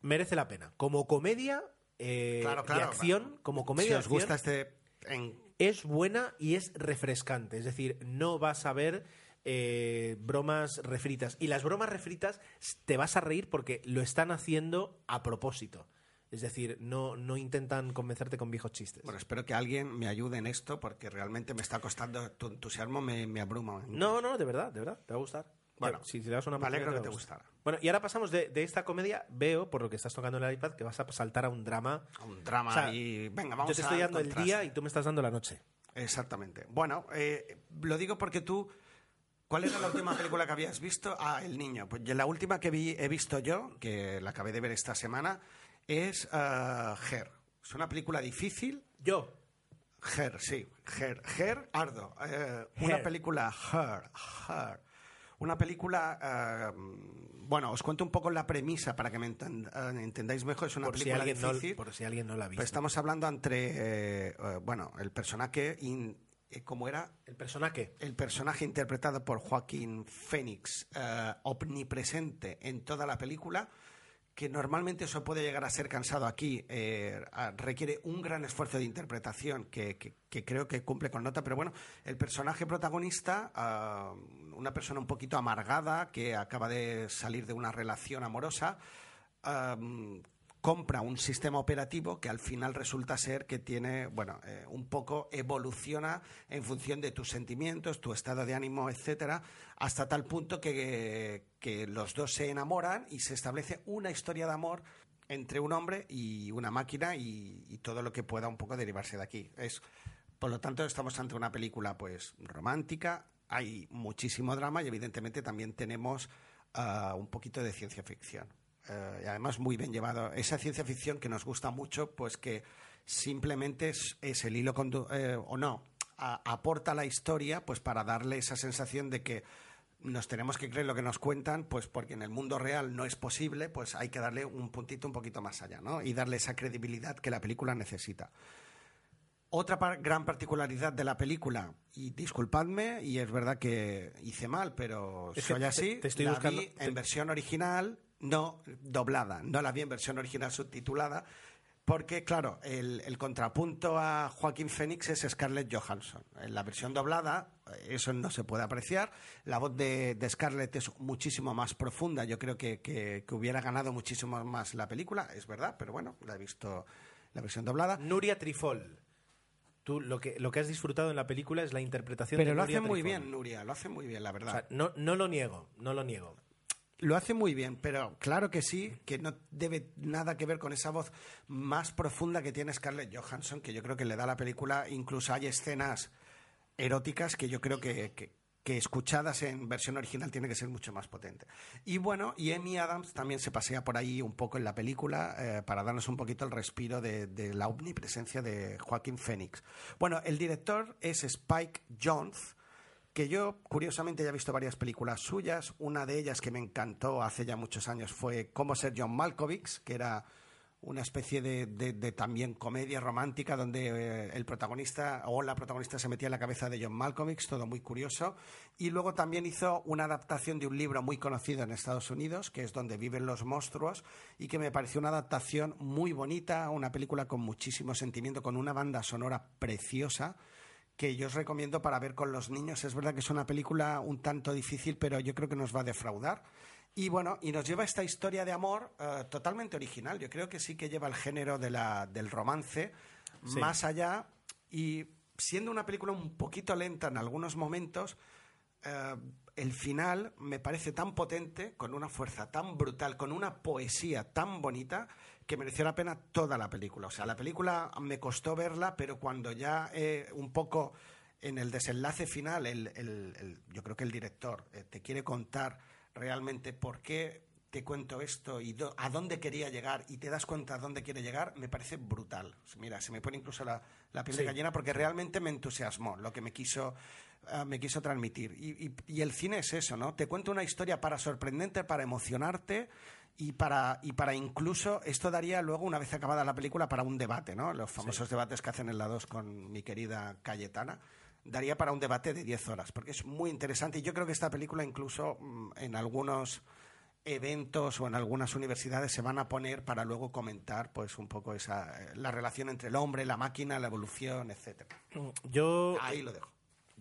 Merece la pena. Como comedia eh, Claro, claro. de acción, como comedia si de os acción, gusta este... en- es buena y es refrescante. Es decir, no vas a ver eh, bromas refritas. Y las bromas refritas te vas a reír porque lo están haciendo a propósito. Es decir, no, no intentan convencerte con viejos chistes. Bueno, espero que alguien me ayude en esto porque realmente me está costando, tu entusiasmo me, me abruma. no, no, de verdad, de verdad, te va a gustar. Bueno, si le das una me alegro que te a gustara. gustar. Bueno, y ahora pasamos de, de esta comedia. Veo, por lo que estás tocando en el iPad, que vas a saltar a un drama. Un drama O sea, y venga, vamos Yo te a estoy dando el día y tú me estás dando la noche. Exactamente. Bueno, eh, lo digo porque tú. ¿Cuál era la última película que habías visto? Ah, El Niño. Pues la última que vi, he visto yo, que la acabé de ver esta semana, es Her. Es una película difícil. Yo. Her, sí. Her. Her, Ardo. Eh, Una película Her. Her. Una película. ah, bueno, os cuento un poco la premisa para que me ah, entendáis mejor. Es una Por si, película no, difícil. por si alguien no la ha visto. Pues estamos hablando entre. eh, eh, bueno, el personaje. in- ¿Cómo era? El personaje. el personaje interpretado por Joaquín Phoenix, eh, omnipresente en toda la película, que normalmente eso puede llegar a ser cansado aquí, eh, requiere un gran esfuerzo de interpretación que, creo que cumple con nota, pero bueno, el personaje protagonista, ah, una persona un poquito amargada que acaba de salir de una relación amorosa, ah, compra un sistema operativo que al final resulta ser que tiene, bueno, eh, un poco evoluciona en función de tus sentimientos, tu estado de ánimo, etcétera, hasta tal punto que, que los dos se enamoran y se establece una historia de amor entre un hombre y una máquina y, todo lo que pueda un poco derivarse de aquí. Es, por lo tanto, estamos ante una película pues romántica, hay muchísimo drama y evidentemente también tenemos ah, un poquito de ciencia ficción. Eh, y además muy bien llevado. Esa ciencia ficción que nos gusta mucho, pues que simplemente es, es el hilo eh, o no, a- aporta la historia, pues para darle esa sensación de que nos tenemos que creer lo que nos cuentan, pues porque en el mundo real no es posible, pues hay que darle un puntito un poquito más allá, ¿no? Y darle esa credibilidad que la película necesita. Otra par- gran particularidad de la película, y disculpadme, y es verdad que hice mal, pero Es soy te- así, te estoy la buscando- vi te- en versión original, no doblada, no la vi en versión original subtitulada, porque claro, el, el contrapunto a Joaquín Phoenix es Scarlett Johansson. En la versión doblada eh, eso no se puede apreciar, la voz de, de Scarlett es muchísimo más profunda, yo creo que, que- que hubiera ganado muchísimo más la película, es verdad, pero bueno, la he visto la versión doblada. Nuria Trifol. Tú lo que, lo que has disfrutado en la película es la interpretación Pero de lo Nuria hace muy bien, Nuria, lo hace muy bien, la O verdad. sea, no, no lo niego, no lo niego. Lo hace muy bien, pero claro que sí, que no debe nada que ver con esa voz más profunda que tiene Scarlett Johansson, que yo creo que le da a la película, incluso hay escenas eróticas que yo creo que, que- escuchadas en versión original tiene que ser mucho más potente. Y bueno, y Amy Adams también se pasea por ahí un poco en la película eh, para darnos un poquito el respiro de, de la omnipresencia de Joaquín Phoenix. Bueno, el director es Spike Jones, que yo curiosamente ya he visto varias películas suyas. Una de ellas que me encantó hace ya muchos años fue Cómo ser John Malkovich, que era una especie de, también comedia romántica donde eh, el protagonista o la protagonista se metía en la cabeza de John Malkovich, todo muy curioso. Y luego también hizo una adaptación de un libro muy conocido en Estados Unidos, que es Donde viven los monstruos, y que me pareció una adaptación muy bonita, una película con muchísimo sentimiento, con una banda sonora preciosa que yo os recomiendo para ver con los niños. Es verdad que es una película un tanto difícil, pero yo creo que nos va a defraudar. Y bueno, y nos lleva esta historia de amor eh, totalmente original. Yo creo que sí que lleva el género de la, del romance Sí. más allá y siendo una película un poquito lenta en algunos momentos, eh, el final me parece tan potente, con una fuerza tan brutal, con una poesía tan bonita, que mereció la pena toda la película. O sea, la película me costó verla, pero cuando ya eh, un poco en el desenlace final, el- el- el- yo creo que el director eh, te quiere contar realmente por qué te cuento esto y do- a dónde quería llegar y te das cuenta a dónde quiere llegar, me parece brutal. Mira, se me pone incluso la, la piel de gallina porque realmente me entusiasmó lo que me quiso, ah, me quiso transmitir. Y, y- y el cine es eso, ¿no? Te cuento una historia para sorprenderte, para emocionarte y para, y para incluso, esto daría luego, una vez acabada la película, para un debate, ¿no? Los famosos debates que hacen en la 2 con mi querida Cayetana. Daría para un debate de 10 horas, porque es muy interesante. Y yo creo que esta película, incluso mm, en algunos eventos o en algunas universidades se van a poner para luego comentar pues un poco esa eh, la relación entre el hombre, la máquina, la evolución, etcétera. Yo, Ahí lo dejo.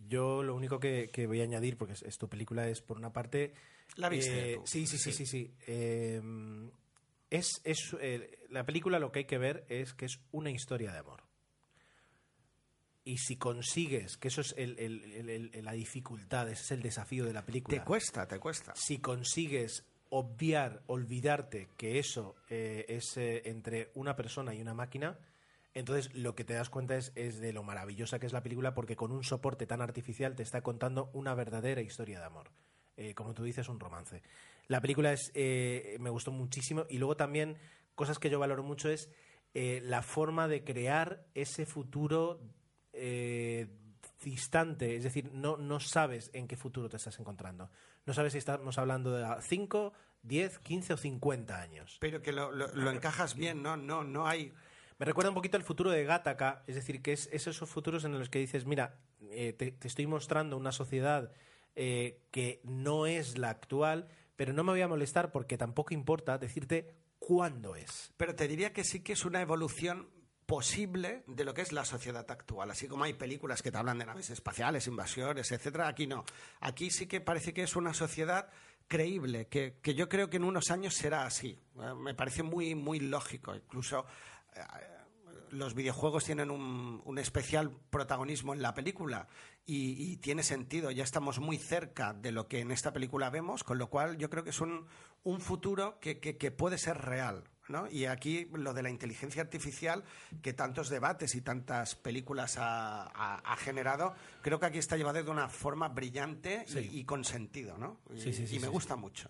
Yo lo único que, que voy a añadir, porque es, es tu película, es por una parte. ¿La viste eh, tú? Sí, sí, sí, sí. sí. Eh, es, es, eh, la película lo que hay que ver es que es una historia de amor. y si consigues, que eso es el- el- el- el- la dificultad, ese es el desafío de la película. Te cuesta, te cuesta. si consigues obviar, olvidarte que eso eh, es eh, entre una persona y una máquina, entonces lo que te das cuenta es, de lo maravillosa que es la película porque con un soporte tan artificial te está contando una verdadera historia de amor. Eh, como tú dices, un romance. La película es, eh, me gustó muchísimo y luego también cosas que yo valoro mucho es eh, la forma de crear ese futuro eh, distante, es decir, no, no sabes en qué futuro te estás encontrando. No sabes si estamos hablando de 5, 10, 15 o 50 años. Pero que lo, lo- lo encajas bien, ¿no? No, no hay... Me recuerda un poquito al futuro de Gattaca, es decir, que es, es esos futuros en los que dices, mira, eh, te, estoy mostrando una sociedad eh, que no es la actual, pero no me voy a molestar porque tampoco importa decirte cuándo es. Pero te diría que sí que es una evolución posible de lo que es la sociedad actual. Así como hay películas que te hablan de naves espaciales, invasiones, etcétera, aquí no. Aquí sí que parece que es una sociedad creíble, que, que yo creo que en unos años será así. Eh, me parece muy, muy lógico. Incluso los videojuegos tienen un, un especial protagonismo en la película y, y tiene sentido. Ya estamos muy cerca de lo que en esta película vemos, con lo cual yo creo que es un, un futuro que, que- que puede ser real. ¿no? Y aquí lo de la inteligencia artificial, que tantos debates y tantas películas ha, ha- ha generado, creo que aquí está llevado de una forma brillante y- Sí. y, con sentido. ¿no? Y, Sí, sí, sí, y me gusta mucho.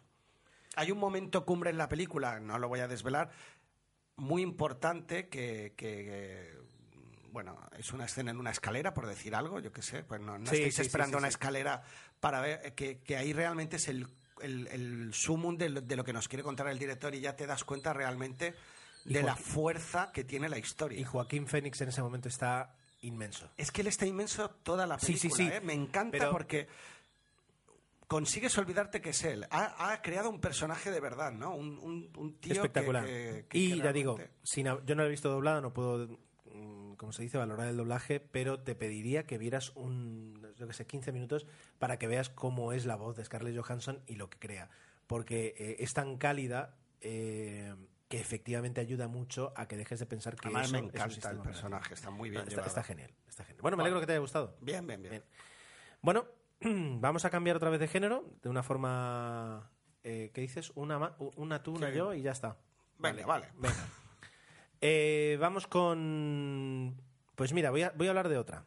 Hay un momento cumbre en la película, no lo voy a desvelar, muy importante que, bueno, es una escena en una escalera, por decir algo, yo qué sé, pues no, no Sí, estáis sí, esperando sí, una escalera para ver que, que ahí realmente es el, el, el sumum de lo, de lo que nos quiere contar el director y ya te das cuenta realmente de la fuerza que tiene la historia. Y Joaquín Fénix en ese momento está inmenso. Es que él está inmenso toda la Sí, película. sí, sí. ¿eh? Me encanta Pero- porque consigues olvidarte que es él. Ha, ha creado un personaje de verdad, ¿no? Un, un- un tío Espectacular. que- que- y ya digo, sin yo no lo he visto doblado, no puedo, mm, como se dice, valorar el doblaje, pero te pediría que vieras un, yo que sé, 15 minutos para que veas cómo es la voz de Scarlett Johansson y lo que crea. Porque eh, es tan cálida eh, que efectivamente ayuda mucho a que dejes de pensar que Además eso me es un encanta el personaje, está muy bien está, llevado. está genial, está genial. Bueno, me alegro que te haya gustado. Bien, bien, bien. Bien. Bueno, vamos a cambiar otra vez de género, de una forma... eh, ¿Qué dices? Una, una tú, una Sí. yo y ya está. Venga, vale. Venga. Eh, vamos con... Pues mira, voy a, voy a hablar de otra.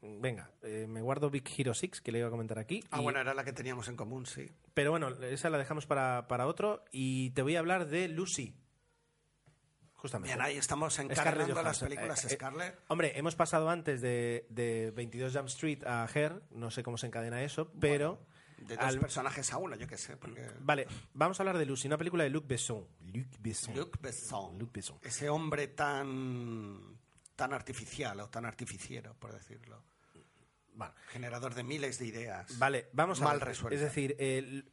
Venga, eh, me guardo Big Hero 6, que le iba a comentar aquí. Ah, y- bueno, era la que teníamos en común, sí. Pero bueno, esa la dejamos para, para otro. Y te voy a hablar de Lucy. Justamente. Bien, ahí estamos encarnando las películas Eh, eh, Scarlett. Hombre, hemos pasado antes de, de 22 Jump Street a Her. No sé cómo se encadena eso, pero... De dos al- personajes a uno, yo qué sé, porque... Vale, vamos a hablar de Lucy, una película de Luc Besson. Luc Besson. Luc Besson. Luc Besson. Ese hombre tan tan artificial o tan artificiero, por decirlo. Bueno, Generador de miles de ideas. Vale, vamos a Mal ver. resuelta. Es decir, el-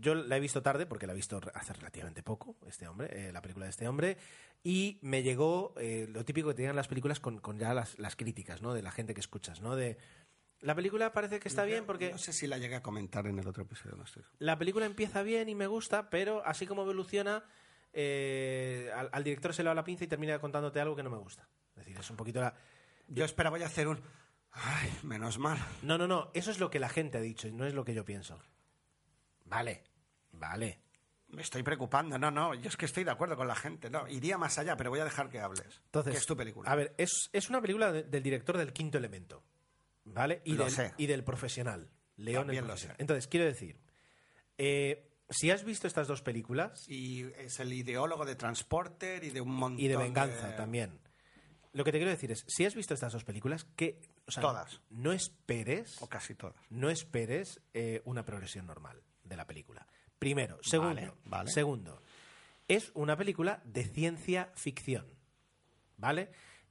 yo la he visto tarde, porque la he visto hace relativamente poco, este hombre, eh, la película de este hombre, y me llegó eh, lo típico que tenían las películas con, con ya las, las críticas, ¿no? De la gente que escuchas, ¿no? De la película parece que está bien porque No sé si la llegué a comentar en el otro episodio, no estoy. la película empieza bien y me gusta, pero así como evoluciona, eh, al, al director se le va la pinza y termina contándote algo que no me gusta. Es decir, es un poquito la... Yo esperaba ya hacer un... Ay, menos mal. No, no, no, eso es lo que la gente ha dicho, no es lo que yo pienso. Vale, vale. Me estoy preocupando. No, no, yo es que estoy de acuerdo con la gente. No, iría más allá, pero voy a dejar que hables. Entonces, que es tu película. A ver, es, es una película de- del director del quinto elemento. ¿Vale? Y, Lo del, sé. y del profesional. León el lo sé. Entonces, quiero decir, eh, si has visto estas dos películas, Y es el ideólogo de Transporter y de un montón y de venganza también. Lo que te quiero decir es, si has visto estas dos películas, que o sea, Todas. no esperes, O casi todas. no esperes eh, una progresión normal de la película. Primero, segundo, Vale, vale. segundo, es una película de ciencia ficción, ¿vale?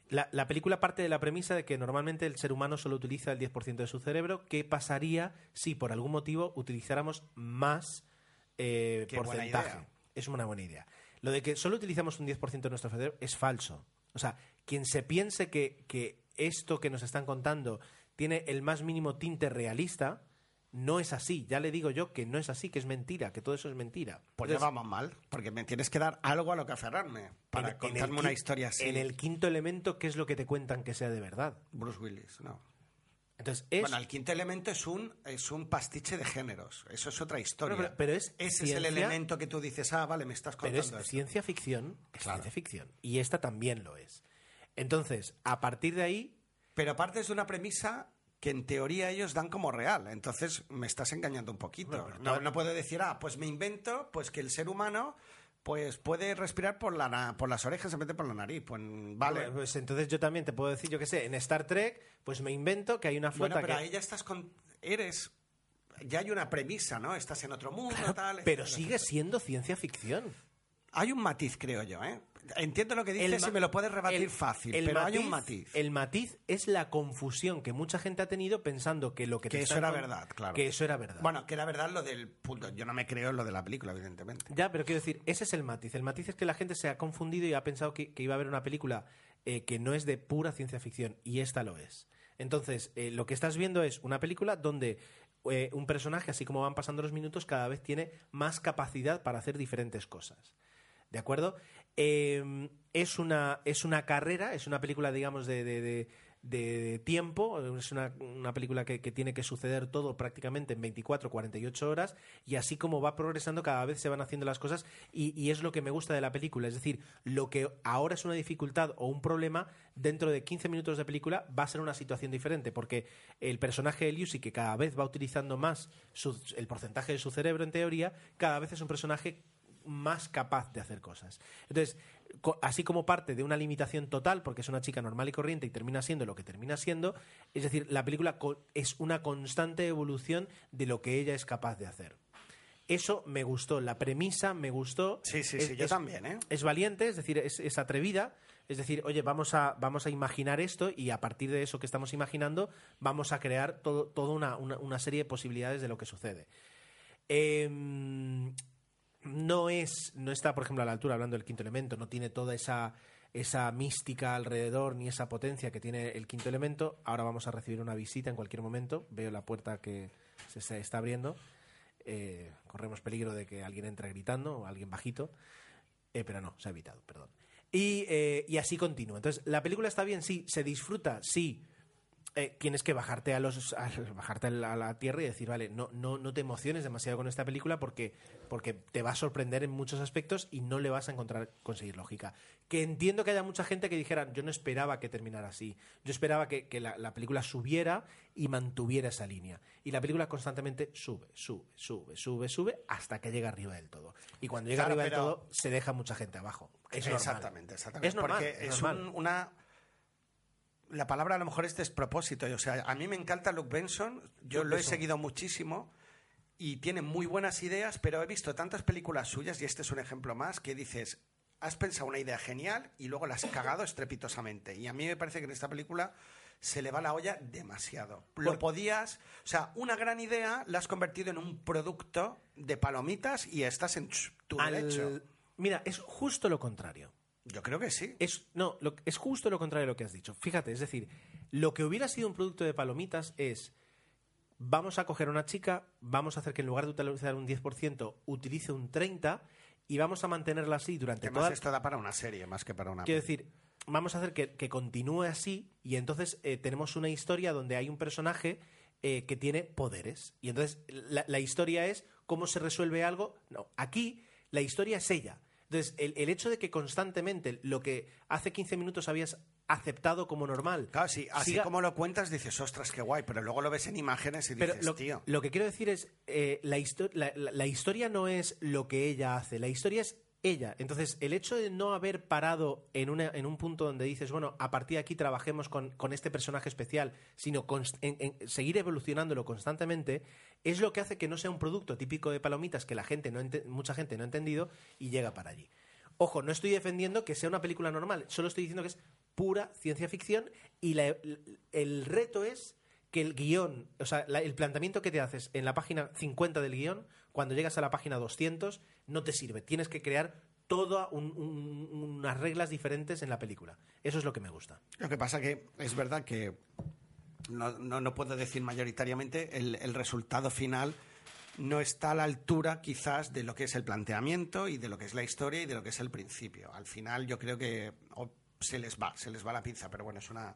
La, la película parte de la premisa de que normalmente el ser humano solo utiliza el 10% de su cerebro. ¿Qué pasaría si por algún motivo utilizáramos más eh, porcentaje? Es una buena idea. Lo de que solo utilizamos un 10% de nuestro cerebro es falso. O sea, quien se piense que, que esto que nos están contando tiene el más mínimo tinte realista no es así. Ya le digo yo que no es así, que es mentira, que todo eso es mentira. Pues ya vamos mal, porque me tienes que dar algo a lo que aferrarme para en- contarme una historia así. En el quinto elemento, ¿qué es lo que te cuentan que sea de verdad? Bruce Willis, no. Entonces, es... Bueno, el quinto elemento es un, es un pastiche de géneros. Eso es otra historia. Pero- pero- pero es Ese es el elemento que tú dices, ah, vale, me estás Pero contando es esto. ciencia ficción, es Claro. ciencia ficción. Y esta también lo es. Entonces, a partir de ahí, Pero partes de una premisa que en teoría ellos dan como real. Entonces me estás engañando un poquito. Bueno, no, no puedo decir, ah, pues me invento pues que el ser humano pues puede respirar por, la, por las orejas en vez de por la nariz. Pues vale. pues entonces yo también te puedo decir, yo qué sé, en Star Trek, pues me invento que hay una Bueno, flota pero que... ahí ya estás con... Eres... Ya hay una premisa, ¿no? Estás en otro mundo, tal... Pero etcétera, sigue etcétera. siendo ciencia ficción. Hay un matiz, creo yo, ¿eh? Entiendo lo que dices y me lo puedes rebatir el- fácil, el pero hay un matiz. El matiz es la confusión que mucha gente ha tenido pensando que lo que, Que te eso era con- verdad, claro. Que eso era verdad. Bueno, que era verdad lo del punto. Yo no me creo en lo de la película, evidentemente. Ya, pero quiero decir, ese es el matiz. El matiz es que la gente se ha confundido y ha pensado que, que iba a haber una película eh, que no es de pura ciencia ficción, y esta lo es. Entonces, eh, lo que estás viendo es una película donde eh, un personaje, así como van pasando los minutos, cada vez tiene más capacidad para hacer diferentes cosas. ¿De acuerdo? Eh, es, una, es una carrera, es una película, digamos, de, de- tiempo, es una, una película que, que tiene que suceder todo prácticamente en 24, 48 horas, y así como va progresando, cada vez se van haciendo las cosas, y, y es lo que me gusta de la película. Es decir, lo que ahora es una dificultad o un problema, dentro de 15 minutos de película va a ser una situación diferente, porque el personaje de Lucy, que cada vez va utilizando más su- el porcentaje de su cerebro, en teoría, cada vez es un personaje más capaz de hacer cosas. Entonces, así como parte de una limitación total, porque es una chica normal y corriente y termina siendo lo que termina siendo, es decir, la película es una constante evolución de lo que ella es capaz de hacer. Eso me gustó, la premisa me gustó. Sí, sí, Es- sí, yo es- también, ¿eh? Es valiente, es decir, es, es atrevida. Es decir, oye, vamos a, vamos a imaginar esto y a partir de eso que estamos imaginando vamos a crear todo, toda una, una- una serie de posibilidades de lo que sucede. Em, no es no está por ejemplo a la altura hablando del quinto elemento no tiene toda esa esa mística alrededor ni esa potencia que tiene el quinto elemento ahora vamos a recibir una visita en cualquier momento veo la puerta que se, está abriendo Eh, corremos peligro de que alguien entre gritando o alguien bajito Eh, pero no se ha evitado perdón. Y, eh, y así continúa. Entonces la película está bien sí. Se disfruta sí eh, tienes que bajarte a los a, bajarte a la, a la tierra y decir vale no no no te emociones demasiado con esta película porque porque te va a sorprender en muchos aspectos y no le vas a encontrar conseguir lógica que entiendo que haya mucha gente que dijera yo no esperaba que terminara así yo esperaba que, que la, la película subiera y mantuviera esa línea y la película constantemente sube sube sube sube sube hasta que llega arriba del todo y cuando llega Claro, arriba del todo se deja mucha gente abajo es normal. exactamente, exactamente. es normal, Porque es normal. un- una. La palabra a lo mejor es despropósito. O sea, a mí me encanta Luke Benson. Yo Luke lo he Benson. seguido muchísimo y tiene muy buenas ideas, pero he visto tantas películas suyas, y este es un ejemplo más, que dices, has pensado una idea genial y luego la has cagado estrepitosamente. Y a mí me parece que en esta película se le va la olla demasiado. Lo podías, o sea, una gran idea la has convertido en un producto de palomitas y estás en tu Al- derecho. mira es justo lo contrario Yo creo que sí. Es, no, lo- es justo lo contrario de lo que has dicho. Fíjate, es decir, lo que hubiera sido un producto de palomitas es, vamos a coger a una chica, vamos a hacer que en lugar de utilizar un 10%, utilice un 30% y vamos a mantenerla así durante Además, toda... esto da para una serie más que para una. Quiero decir, vamos a hacer que, que continúe así y entonces eh, tenemos una historia donde hay un personaje eh, que tiene poderes. Y entonces la, la historia es cómo se resuelve algo. No, aquí la historia es ella. Entonces, el, el hecho de que constantemente lo que hace 15 minutos habías aceptado como normal. Claro, sí, así siga- como lo cuentas dices, ostras, qué guay, pero luego lo ves en imágenes y Pero dices, lo, tío. lo que quiero decir es, eh, la, histo- la- la- la historia no es lo que ella hace, la historia es ella. Entonces, el hecho de no haber parado en, una- en un punto donde dices, bueno, a partir de aquí trabajemos con, con este personaje especial, sino en- seguir evolucionándolo constantemente, es lo que hace que no sea un producto típico de palomitas que la gente no mucha gente no ha entendido y llega para allí. Ojo, no estoy defendiendo que sea una película normal, solo estoy diciendo que es pura ciencia ficción y la- el reto es que el guion, o sea, la- el planteamiento que te haces en la página 50 del guion, cuando llegas a la página 200, no te sirve. Tienes que crear todas unas reglas diferentes en la película. Eso es lo que me gusta. Lo que pasa que es verdad que no, no, no puedo decir mayoritariamente, el, el resultado final no está a la altura quizás de lo que es el planteamiento y de lo que es la historia y de lo que es el principio. Al final yo creo que o, se les va, se les va la pinza, pero bueno, es una...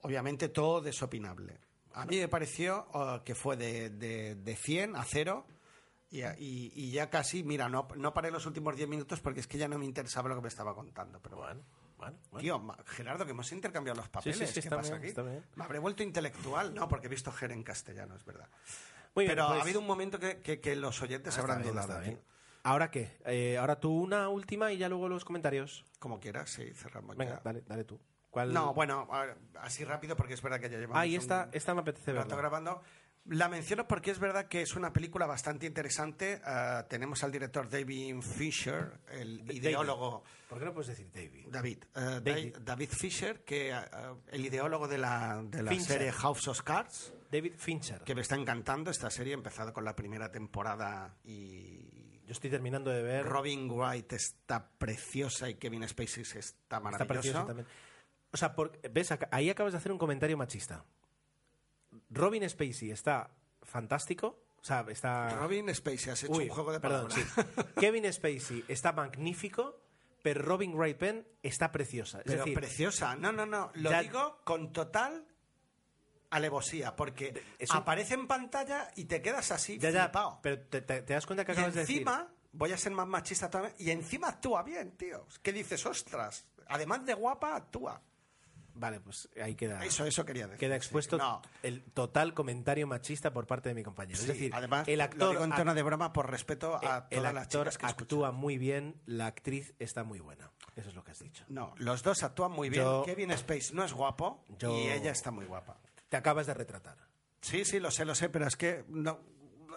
Obviamente todo desopinable. A mí me pareció uh, que fue de, de, de 100 a 0 y, y, y ya casi, mira, no, no paré los últimos 10 minutos porque es que ya no me interesaba lo que me estaba contando, pero bueno. Bueno, bueno. Tío, Gerardo, que hemos intercambiado los papeles. sí, sí, ¿Qué pasa bien, aquí? bien. Me habré vuelto intelectual. No, porque he visto Ger en castellano, es verdad. Muy bien, Pero pues- ha habido un momento que, que- que los oyentes Ah, habrán bien, dudado. bien. ¿Ahora qué? Eh, ahora tú una última y ya luego los comentarios. Como quieras, sí, cerramos Venga, ya. dale, dale tú. ¿Cuál? No, bueno, así rápido porque es verdad que ya llevamos Ah, y esta, me apetece verla. grabando. La menciono porque es verdad que es una película bastante interesante. Ah, tenemos al director David Fisher, el ideólogo... ¿Por qué no puedes decir David? David, eh, David. David. David Fisher, que eh, el ideólogo de la, de la serie House of Cards, David Fincher. que me está encantando esta serie, empezado con la primera temporada y Yo estoy terminando de ver. Robin Wright está preciosa y Kevin Spacey está Está maravilloso. precioso también. O sea, por- ves, ahí acabas de hacer un comentario machista. Robin Spacey está fantástico. O sea, está. Robin Spacey, has hecho Uy, un juego de perdón, sí. Kevin Spacey está magnífico, pero Robin Wright Penn está preciosa. Es Pero decir, preciosa. No, no, no. Lo Ya- digo con total alevosía, porque aparece en pantalla y te quedas así ya, ya, pero te, te- te das cuenta que Y acabas de decir. encima, voy a ser más machista todavía, y encima actúa bien, tío. ¿Qué dices? Ostras. Además de guapa, actúa. Vale, pues ahí queda. Eso, eso quería decir. Queda sí. expuesto No, el total comentario machista por parte de mi compañero. sí, es decir, además, el lo actor, digo en tono de broma por respeto a el todas las actor chicas que escuchan. actúa muy bien, la actriz está muy buena. Eso es lo que has dicho. No, los dos actúan muy bien. Yo- Kevin Spacey no es guapo Yo- y ella está muy guapa. Te acabas de retratar. Sí, sí, lo sé, lo sé, pero es que no,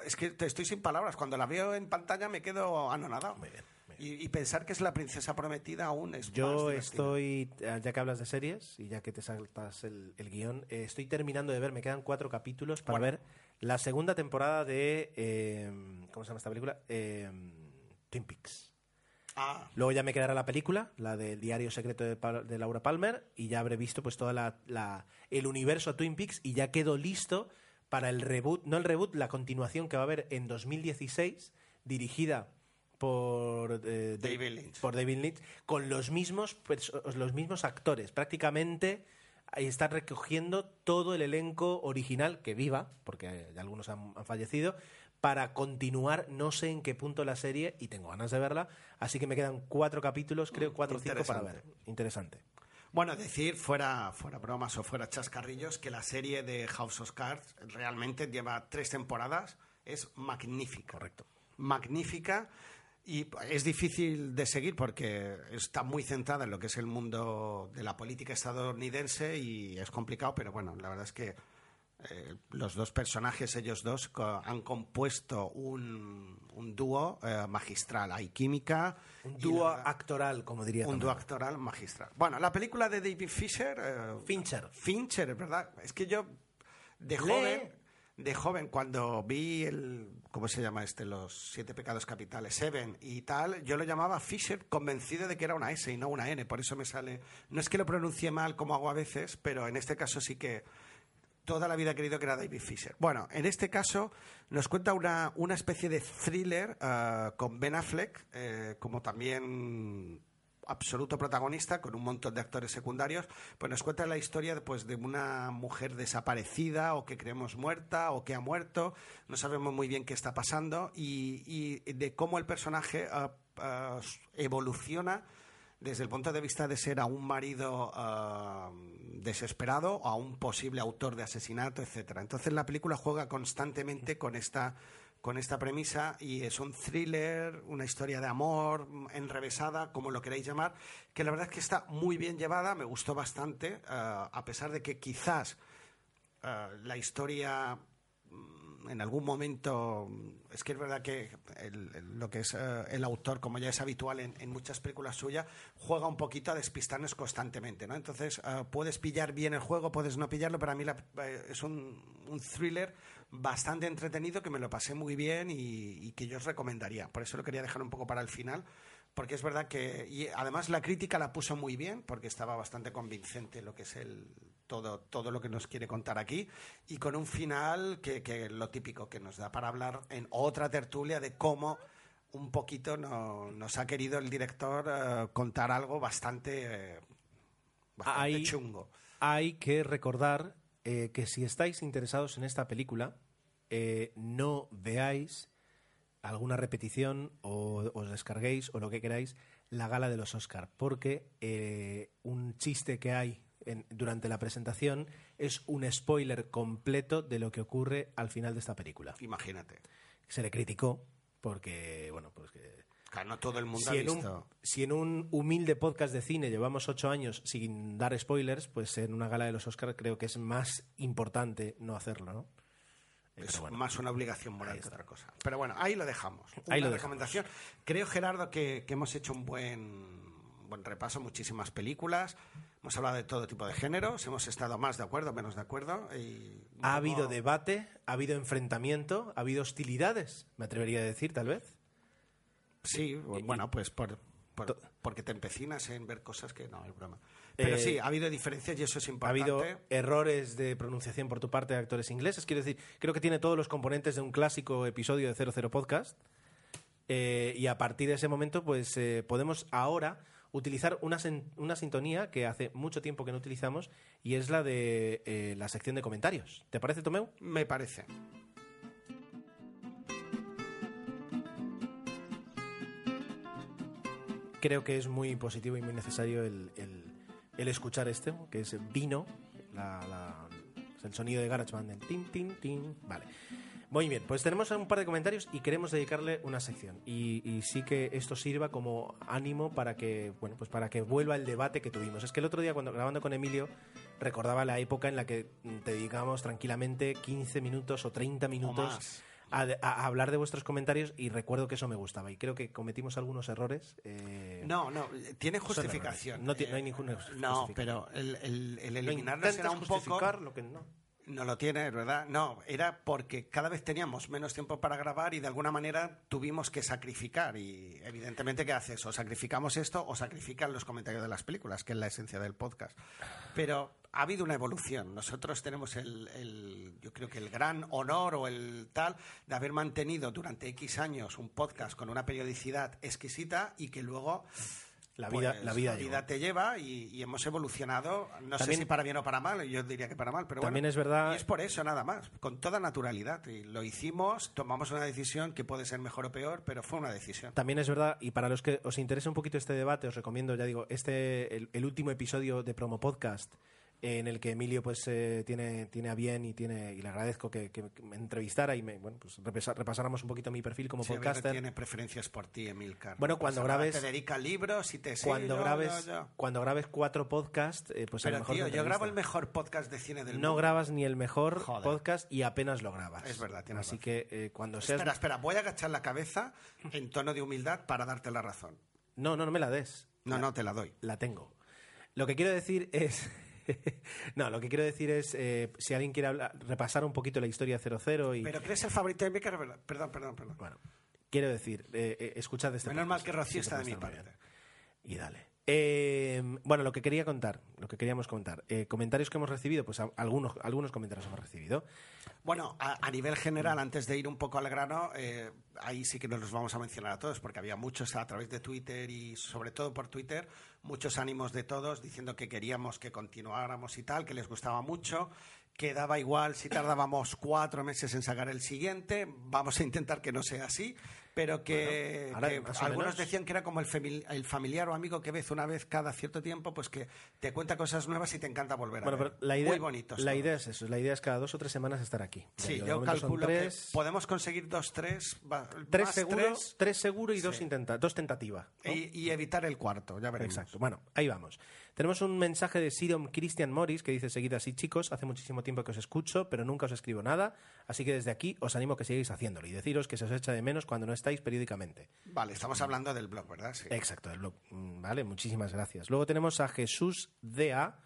es que te estoy sin palabras. Cuando la veo en pantalla me quedo anonadado. Muy bien, Y, y pensar que es la princesa prometida aún es Yo estoy, eh, ya que hablas de series y ya que te saltas el, el guion, eh, estoy terminando de ver, me quedan cuatro capítulos para ver la segunda temporada de, eh, ¿cómo se llama esta película? Eh, Twin Peaks. Ah, Luego ya me quedará la película, la del diario secreto de, de Laura Palmer, y ya habré visto pues toda la, la- el universo Twin Peaks y ya quedo listo para el reboot, no el reboot, la continuación que va a haber en 2016, dirigida por eh, David Lynch. por David Lynch, con los mismos los mismos actores, prácticamente ahí están recogiendo todo el elenco original que viva, porque algunos han, han fallecido, para continuar, no sé en qué punto la serie, y tengo ganas de verla, así que me quedan cuatro capítulos, creo cuatro o cinco para ver. Interesante. Interesante. Bueno, decir, fuera, fuera bromas o fuera chascarrillos, que la serie de House of Cards realmente lleva tres temporadas, es magnífica. Correcto. Magnífica. Y es difícil de seguir porque está muy centrada en lo que es el mundo de la política estadounidense y es complicado, pero bueno, la verdad es que eh, los dos personajes, ellos dos, co- han compuesto un, un dúo eh, magistral. Hay química. Un dúo la actoral, como diría. un dúo actoral magistral. Bueno, la película de David Fisher. eh, Fincher. Fincher, es verdad. Es que yo, de Lee. joven, de joven, cuando vi el. ¿Cómo se llama este? Los Siete Pecados Capitales, Seven y tal, yo lo llamaba Fisher convencido de que era una S y no una N. Por eso me sale. No es que lo pronuncie mal como hago a veces, pero en este caso sí que. Toda la vida he creído que era David Fisher. Bueno, en este caso nos cuenta una, una especie de thriller eh, con Ben Affleck eh, como también absoluto protagonista con un montón de actores secundarios, pues nos cuenta la historia pues, de una mujer desaparecida o que creemos muerta o que ha muerto, no sabemos muy bien qué está pasando y, de cómo el personaje ah, evoluciona desde el punto de vista de ser a un marido ah, desesperado a un posible autor de asesinato, etcétera. Entonces la película juega constantemente con esta con esta premisa y es un thriller, una historia de amor enrevesada, como lo queráis llamar, que la verdad es que está muy bien llevada, me gustó bastante, ah, a pesar de que quizás ah, la historia mm, en algún momento mm, es que es verdad que el- el- lo que es eh, el autor, como ya es habitual en, en muchas películas suyas, juega un poquito a despistarnos constantemente, ¿no? Entonces eh, puedes pillar bien el juego, puedes no pillarlo, pero a mí la- es un, un thriller bastante entretenido que me lo pasé muy bien y, y que yo os recomendaría. Por eso lo quería dejar un poco para el final, porque es verdad que y además la crítica la puso muy bien porque estaba bastante convincente lo que es el todo todo lo que nos quiere contar aquí y con un final que, que lo típico que nos da para hablar en otra tertulia de cómo un poquito no- nos ha querido el director eh, contar algo bastante, eh, bastante chungo. Hay que recordar eh, que si estáis interesados en esta película, eh, no veáis alguna repetición o os descarguéis o lo que queráis la gala de los Oscar, porque eh, un chiste que hay en- durante la presentación es un spoiler completo de lo que ocurre al final de esta película. Imagínate. Se le criticó porque, bueno, pues que Claro, no todo el mundo si ha en, un, visto. si en un humilde podcast de cine llevamos ocho años sin dar spoilers, pues en una gala de los Oscars creo que es más importante no hacerlo, ¿no? Eh, Es bueno. más una obligación moral ahí que otra cosa. Pero bueno, ahí lo dejamos. Ahí Una lo recomendación. Creo, Gerardo, que, que hemos hecho un buen, buen repaso, muchísimas películas. Hemos hablado de todo tipo de géneros. Hemos estado más de acuerdo, menos de acuerdo. Y Ha habido debate, ha habido enfrentamiento, ha habido hostilidades, me atrevería a decir, tal vez. Sí, bueno, pues por, por- porque te empecinas en ver cosas que no, es broma. Pero Eh, sí, ha habido diferencias y eso es Ha importante. habido errores de pronunciación por tu parte de actores ingleses. Quiero decir, creo que tiene todos los componentes de un clásico episodio de 00 Podcast. Eh, y a partir de ese momento, pues eh, podemos ahora utilizar una, una sintonía que hace mucho tiempo que no utilizamos y es la de eh, la sección de comentarios. ¿Te parece, Tomeu? Me parece. Creo que es muy positivo y muy necesario el, el- el escuchar este, que es Vino, la- la- el sonido de GarageBand. del tin, tin, tin. Vale. Muy bien, pues tenemos un par de comentarios y queremos dedicarle una sección. Y, sí que esto sirva como ánimo para que, bueno, pues para que vuelva el debate que tuvimos. Es que el otro día, cuando grabando con Emilio, recordaba la época en la que mm, te dedicábamos tranquilamente 15 minutos o 30 minutos. A, a hablar de vuestros comentarios y recuerdo que eso me gustaba. Y creo que cometimos algunos errores. eh, No, no, tiene justificación. No ti- no hay Eh, ninguna No, justificación. pero el, el, el no eliminarlo será intentas un poco... lo que no. No lo tiene, ¿verdad? No, era porque cada vez teníamos menos tiempo para grabar y de alguna manera tuvimos que sacrificar. Y evidentemente, ¿qué haces? O sacrificamos esto o sacrifican los comentarios de las películas, que es la esencia del podcast. Pero ha habido una evolución. Nosotros tenemos el- yo creo que el gran honor o el tal de haber mantenido durante X años un podcast con una periodicidad exquisita y que luego La vida, pues, la vida, llevó. te lleva y, y hemos evolucionado, no También- sé si para bien o para mal, yo diría que para mal, pero También bueno, es verdad- Y es por eso nada más, con toda naturalidad. Y lo hicimos, tomamos una decisión que puede ser mejor o peor, pero fue una decisión. También es verdad, y para los que os interese un poquito este debate, os recomiendo, ya digo, este el, el último episodio de Promo Podcast, en el que Emilio pues eh, tiene, tiene a bien y tiene y le agradezco que, que me entrevistara y me, bueno, pues repasáramos un poquito mi perfil como Sí, a podcaster. tiene preferencias por ti, Emilcar. Bueno, No cuando grabes- Te dedica libros y te cuando grabes yo, yo. cuando grabes cuatro podcasts, eh, pues a lo Pero mejor tío, yo grabo el mejor podcast de cine del No mundo. grabas ni el mejor Joder. podcast y apenas lo grabas. Es verdad, tienes Así razón. que eh, cuando seas Espera, espera, voy a agachar la cabeza en tono de humildad para darte la razón. No, no, no me la des. No, no, te la doy. La tengo. Lo que quiero decir es. no, lo que quiero decir es. eh, si alguien quiere hablar- repasar un poquito la historia 00 y. Pero ¿crees el favorito de Emilcar? Perdón, perdón, perdón. Bueno, quiero decir, eh, eh, escuchad este Menos mal que podcast, Rocío está de mi parte. Y dale. Eh, bueno, lo que quería contar, lo que queríamos contar. Eh, comentarios que hemos recibido, pues a- algunos, algunos comentarios hemos recibido. Bueno, a, nivel general, antes de ir un poco al grano, eh, ahí sí que nos los vamos a mencionar a todos, porque había muchos a través de Twitter y sobre todo por Twitter, muchos ánimos de todos diciendo que queríamos que continuáramos y tal, que les gustaba mucho, que daba igual si tardábamos cuatro meses en sacar el siguiente, vamos a intentar que no sea así, pero que, Bueno, algunos decían que era como el, famili- el familiar o amigo que ves una vez cada cierto tiempo, pues que te cuenta cosas nuevas y te encanta volver a Bueno, ver. pero la idea, Muy bonitos. la idea es eso, la idea es cada dos o tres semanas estar aquí. Sí, yo calculo tres, que podemos conseguir dos, tres, va- tres seguro, tres, tres seguro y dos intenta, dos tentativa. ¿no? y, y evitar el cuarto, ya veremos. Exacto. Bueno, ahí vamos. Tenemos un mensaje de Sirom Christian Morris que dice: Seguid así, chicos. Hace muchísimo tiempo que os escucho, pero nunca os escribo nada. Así que desde aquí os animo a que sigáis haciéndolo y deciros que se os echa de menos cuando no estáis periódicamente. Vale, estamos hablando del blog, ¿verdad? Sí. Exacto, del blog. Mm, Vale, muchísimas gracias. Luego tenemos a Jesús DA.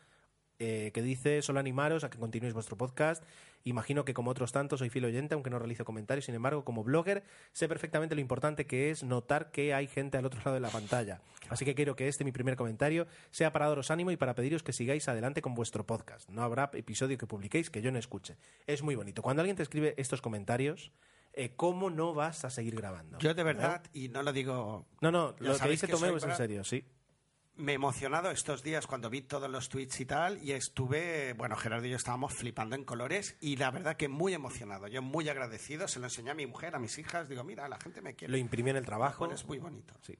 eh, que dice solo animaros a que continuéis vuestro podcast Imagino que como otros tantos soy fiel oyente, aunque no realizo comentarios. Sin embargo, como blogger, sé perfectamente lo importante que es notar que hay gente al otro lado de la pantalla. Así que quiero que este, mi primer comentario, sea para daros ánimo y para pediros que sigáis adelante con vuestro podcast. No habrá episodio que publiquéis que yo no escuche. Es muy bonito. Cuando alguien te escribe estos comentarios, eh, ¿cómo no vas a seguir grabando? Yo de verdad, y no lo digo... No, no, lo que dice soy es en serio, sí. Me he emocionado estos días cuando vi todos los tweets y tal, y estuve, bueno, Gerardo y yo estábamos flipando en colores, y la verdad que muy emocionado, yo muy agradecido, se lo enseñé a mi mujer, a mis hijas, digo, mira, la gente me quiere. Lo imprimió en el trabajo. Es muy bonito. Sí.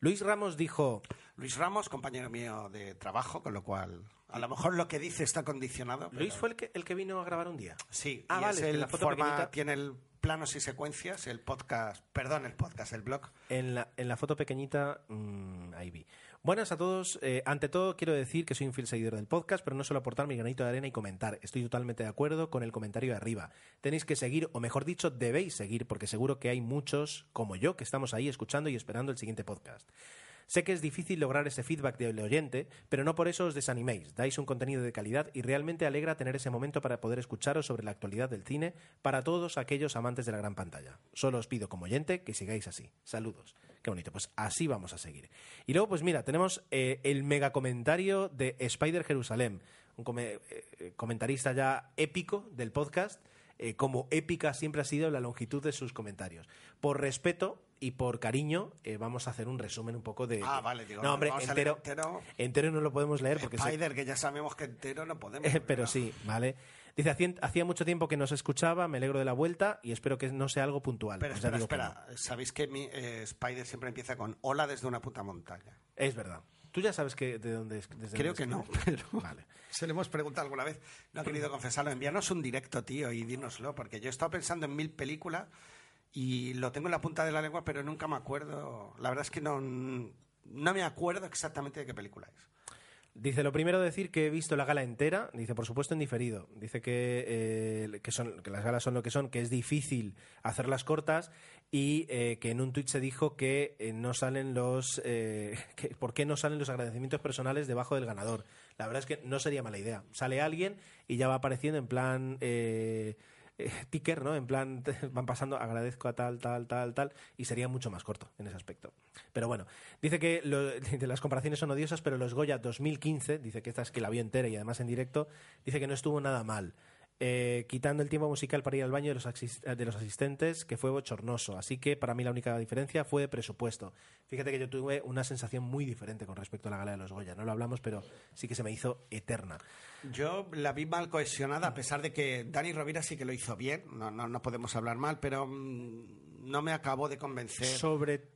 Luis Ramos dijo, Luis Ramos, compañero mío de trabajo, con lo cual, a lo mejor lo que dice está condicionado. pero- Luis fue el que, el que vino a grabar un día. Sí, Ah, y vale, es el la foto forma, pequeñita- tiene el planos y secuencias, el podcast, perdón, el podcast, el blog. En la, en la foto pequeñita, mm, ahí vi. Buenas a todos. Eh, ante todo, quiero decir que soy un fiel seguidor del podcast, pero no solo aportar mi granito de arena y comentar. Estoy totalmente de acuerdo con el comentario de arriba. Tenéis que seguir, o mejor dicho, debéis seguir, porque seguro que hay muchos, como yo, que estamos ahí escuchando y esperando el siguiente podcast. Sé que es difícil lograr ese feedback del oyente, pero no por eso os desaniméis. Dais un contenido de calidad y realmente alegra tener ese momento para poder escucharos sobre la actualidad del cine para todos aquellos amantes de la gran pantalla. Solo os pido como oyente que sigáis así. Saludos. Qué bonito. Pues así vamos a seguir. Y luego, pues mira, tenemos eh, el mega comentario de Spider Jerusalén, un eh, comentarista ya épico del podcast. eh, como épica siempre ha sido la longitud de sus comentarios. Por respeto y por cariño, eh, vamos a hacer un resumen un poco de. Ah, vale, digo, no, hombre, entero, entero. entero no lo podemos leer porque se- Spider, que ya sabemos que entero no podemos. eh, pero sí, ¿vale? Dice, "Hacía- mucho tiempo que no se escuchaba, me alegro de la vuelta y espero que no sea algo puntual. Pero espera, que espera. Sabéis que mi, eh, Spider siempre empieza con hola desde una puta montaña. Es verdad. Tú ya sabes que de dónde es. desde Creo dónde que no, pero Vale. se le hemos preguntado alguna vez. No ha querido confesarlo. Envíanos un directo, tío, y dínoslo, porque yo he estado pensando en mil películas y lo tengo en la punta de la lengua, pero nunca me acuerdo. La verdad es que no, no me acuerdo exactamente de qué película es. Dice, lo primero decir que he visto la gala entera, dice, por supuesto en diferido. Dice que, eh, que, son, que las galas son lo que son, que es difícil hacerlas cortas y eh, que en un tuit se dijo que eh, no salen los... que, ¿Por qué no salen los agradecimientos personales debajo del ganador? La verdad es que no sería mala idea. Sale alguien y ya va apareciendo en plan... eh, ticker, ¿no? En plan, van pasando, agradezco a tal, tal, tal, tal, y sería mucho más corto en ese aspecto. Pero bueno, dice que lo- las comparaciones son odiosas, pero los Goya 2015, dice que esta es que la vio entera y además en directo, dice que no estuvo nada mal. Eh, quitando el tiempo musical para ir al baño de los, asis- de los asistentes, que fue bochornoso. Así que para mí la única diferencia fue de presupuesto. Fíjate que yo tuve una sensación muy diferente con respecto a la gala de los Goya. No lo hablamos, pero sí que se me hizo eterna. Yo la vi mal cohesionada, a pesar de que Dani Rovira sí que lo hizo bien, no, no, no podemos hablar mal, pero mm, no me acabó de convencer. Sobre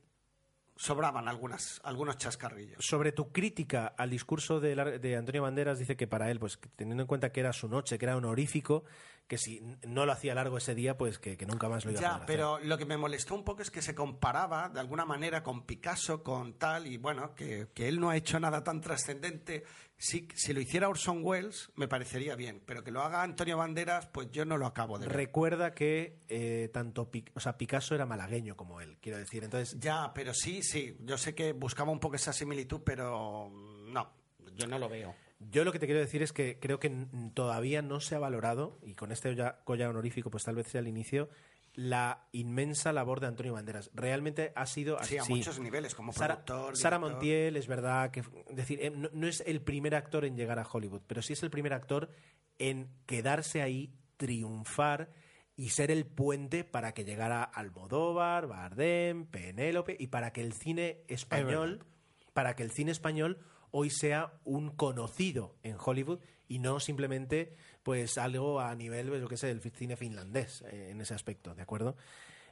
Sobraban algunas, algunos chascarrillos. Sobre tu crítica al discurso de, de Antonio Banderas, dice que para él, pues teniendo en cuenta que era su noche, que era honorífico, que si no lo hacía largo ese día, pues que, que nunca más lo iba a Ya, poder hacer. pero lo que me molestó un poco es que se comparaba de alguna manera con Picasso, con tal, y bueno, que, que él no ha hecho nada tan trascendente. Sí, si lo hiciera Orson Welles, me parecería bien, pero que lo haga Antonio Banderas, pues yo no lo acabo de ver. Recuerda que eh, tanto Pic- o sea, Picasso era malagueño como él, quiero decir. Entonces, Ya, pero sí, sí, yo sé que buscaba un poco esa similitud, pero mm, no, yo no lo veo. Yo lo que te quiero decir es que creo que todavía no se ha valorado, y con este Goya honorífico, pues tal vez sea el inicio, la inmensa labor de Antonio Banderas. Realmente ha sido Sí, a así. muchos niveles, como Sara, productor, Sara director. Montiel, es verdad que es decir, eh, no, no es el primer actor en llegar a Hollywood, pero sí es el primer actor en quedarse ahí, triunfar y ser el puente para que llegara Almodóvar, Bardem, Penélope y para que el cine español, para que el cine español hoy sea un conocido en Hollywood y no simplemente pues algo a nivel, pues, yo qué sé, del cine finlandés eh, en ese aspecto, ¿de acuerdo?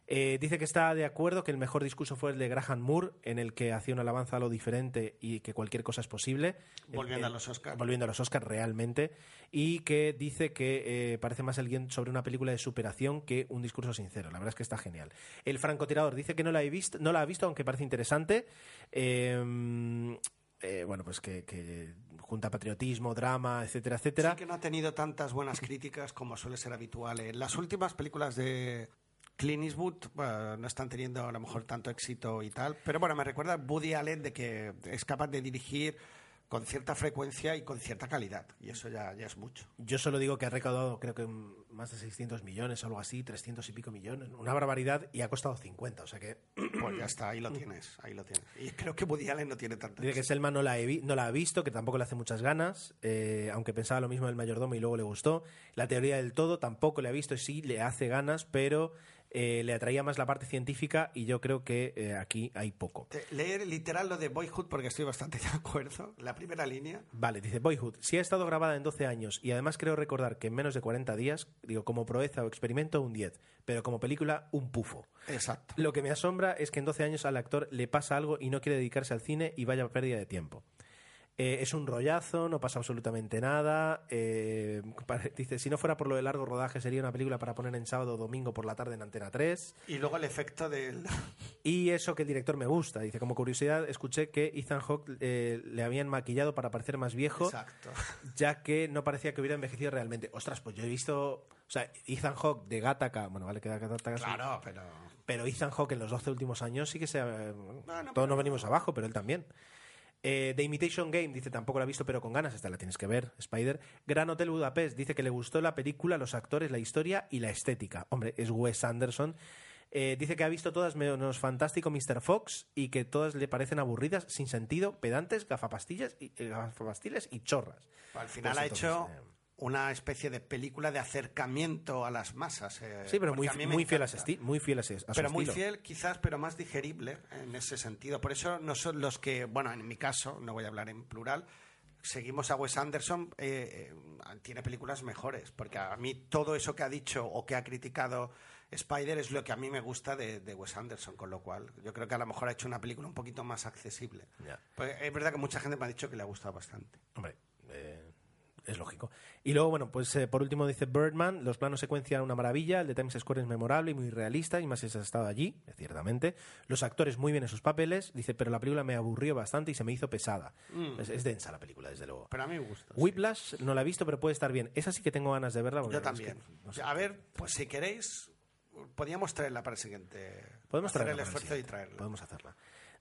Eh, dice que está de acuerdo que el mejor discurso fue el de Graham Moore, en el que hacía una alabanza a lo diferente y que cualquier cosa es posible. Volviendo a los Oscars. Volviendo a los Oscars, realmente. Y que dice que eh, parece más el guion sobre una película de superación que un discurso sincero. La verdad es que está genial. El francotirador dice que no la, he visto, no la ha visto, aunque parece interesante. Eh, eh, bueno, pues que, que junta patriotismo, drama, etcétera, etcétera. Sí que no ha tenido tantas buenas críticas como suele ser habitual. En las últimas películas de Clint Eastwood no están teniendo a lo mejor tanto éxito y tal, pero bueno, me recuerda a Woody Allen de que es capaz de dirigir con cierta frecuencia y con cierta calidad. Y eso ya, ya es mucho. Yo solo digo que ha recaudado creo que más de 600 millones o algo así, 300 y pico millones, una barbaridad y ha costado 50, o sea que... Pues ya está, ahí lo tienes, ahí lo tienes. Y creo que Woody Allen no tiene tanto. Dice que Selma no la, no la ha visto, que tampoco le hace muchas ganas, eh, aunque pensaba lo mismo del mayordomo y luego le gustó. La teoría del todo tampoco le ha visto, sí le hace ganas, pero eh, le atraía más la parte científica y yo creo que eh, aquí hay poco. Leer literal lo de Boyhood porque estoy bastante de acuerdo. La primera línea. Vale, dice Boyhood. Si ha estado grabada en 12 años y además creo recordar que en menos de 40 días, digo, como proeza o experimento, un 10, pero como película, un pufo. Exacto. Lo que me asombra es que en 12 años al actor le pasa algo y no quiere dedicarse al cine y vaya pérdida de tiempo. Eh, es un rollazo, no pasa absolutamente nada. Eh, dice, si no fuera por lo de largo rodaje, sería una película para poner en sábado o domingo por la tarde en Antena 3. Y luego el efecto del... Y eso que el director me gusta. Dice, como curiosidad, escuché que Ethan Hawke eh, le habían maquillado para parecer más viejo. Exacto. Ya que no parecía que hubiera envejecido realmente. Ostras, pues yo he visto... O sea, Ethan Hawke de Gattaca... Bueno, vale que Gattaca... Claro, pero... Pero Ethan Hawke en los 12 últimos años sí que se... todos nos venimos abajo, pero él también. Eh, The Imitation Game dice tampoco la ha visto, pero con ganas. Esta la tienes que ver, Spider. Gran Hotel Budapest dice que le gustó la película, los actores, la historia y la estética. Hombre, es Wes Anderson. Eh, dice que ha visto todas menos Fantástico Mr. Fox y que todas le parecen aburridas, sin sentido, pedantes, gafapastillas y, eh, gafapastiles y chorras. Al final Pues ha entonces, hecho eh, una especie de película de acercamiento a las masas. eh, Sí, pero muy, muy fiel a, muy fiel a, su pero muy estilo. fiel quizás, pero más digerible en ese sentido. Por eso no son los que, bueno, en mi caso, no voy a hablar en plural, seguimos a Wes Anderson, eh, eh, tiene películas mejores, porque a mí todo eso que ha dicho o que ha criticado Spider es lo que a mí me gusta de, de Wes Anderson, con lo cual yo creo que a lo mejor ha hecho una película un poquito más accesible. Pues es verdad que mucha gente me ha dicho que le ha gustado bastante. Hombre, eh, es lógico. Y luego, bueno, pues eh, por último dice Birdman, los planos secuencia una maravilla, el de Times Square es memorable y muy realista, y más si has estado allí, ciertamente. Los actores muy bien en sus papeles, dice, pero la película me aburrió bastante y se me hizo pesada. Mm. Es, es densa la película, desde luego. Pero a mí me gusta. sí. Whiplash no la he visto, pero puede estar bien. Esa sí que tengo ganas de verla. Yo es también. que, no sé. A ver, pues si queréis, podríamos traerla para el siguiente. Podemos hacer traerla el esfuerzo y traerla. Podemos hacerla.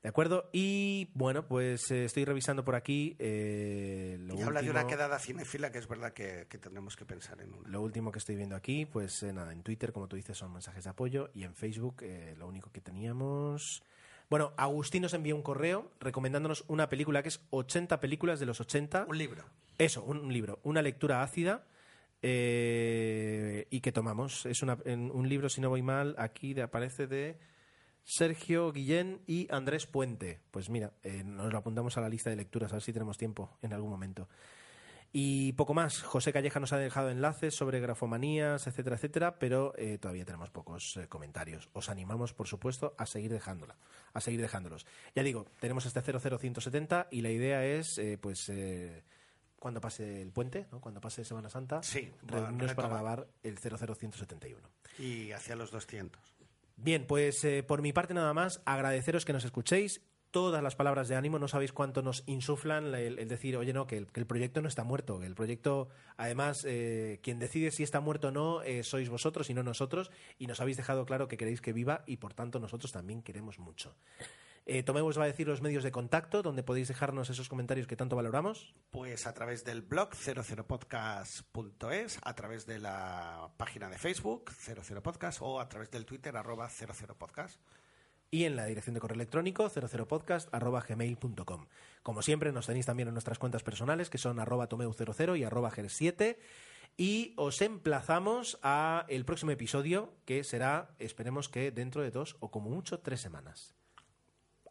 De acuerdo. Y bueno, pues eh, estoy revisando por aquí. eh, lo Y habla de una quedada cinéfila que es verdad que, que tendremos que pensar en una. Lo último que estoy viendo aquí, pues eh, nada, en Twitter, como tú dices, son mensajes de apoyo y en Facebook lo único que teníamos... Bueno, Agustín nos envió un correo recomendándonos una película que es 80 películas de los 80. Un libro. Eso, un libro, una lectura ácida y que tomamos. Es una- en un libro, si no voy mal, aquí de- aparece de Sergio Guillén y Andrés Puente. Pues mira, eh, nos lo apuntamos a la lista de lecturas, a ver si tenemos tiempo en algún momento. Y poco más. José Calleja nos ha dejado enlaces sobre grafomanías, etcétera, etcétera, pero eh, todavía tenemos pocos eh, comentarios. Os animamos, por supuesto, a seguir dejándola, a seguir dejándolos. Ya digo, tenemos este 00170 y la idea es, eh, pues, cuando pase el puente, ¿no? cuando pase Semana Santa, Sí, reunirnos para grabar el 00171. Y hacia los 200. Bien, pues eh, por mi parte nada más, agradeceros que nos escuchéis. Todas las palabras de ánimo, no sabéis cuánto nos insuflan el, decir, oye, no, que el, proyecto no está muerto. El proyecto, además, eh, quien decide si está muerto o no, eh, sois vosotros y no nosotros. Y nos habéis dejado claro que queréis que viva y por tanto nosotros también queremos mucho. Eh, Tomeu os va a decir los medios de contacto donde podéis dejarnos esos comentarios que tanto valoramos. Pues a través del blog 00podcast.es, a través de la página de Facebook 00podcast o a través del Twitter arroba 00podcast. y en la dirección de correo electrónico 00podcast.gmail.com. Como siempre, nos tenéis también en nuestras cuentas personales, que son arroba tomeu00 y arroba ger7. Y os emplazamos a el próximo episodio, que será, esperemos que dentro de dos o como mucho tres semanas.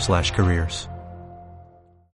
slash careers.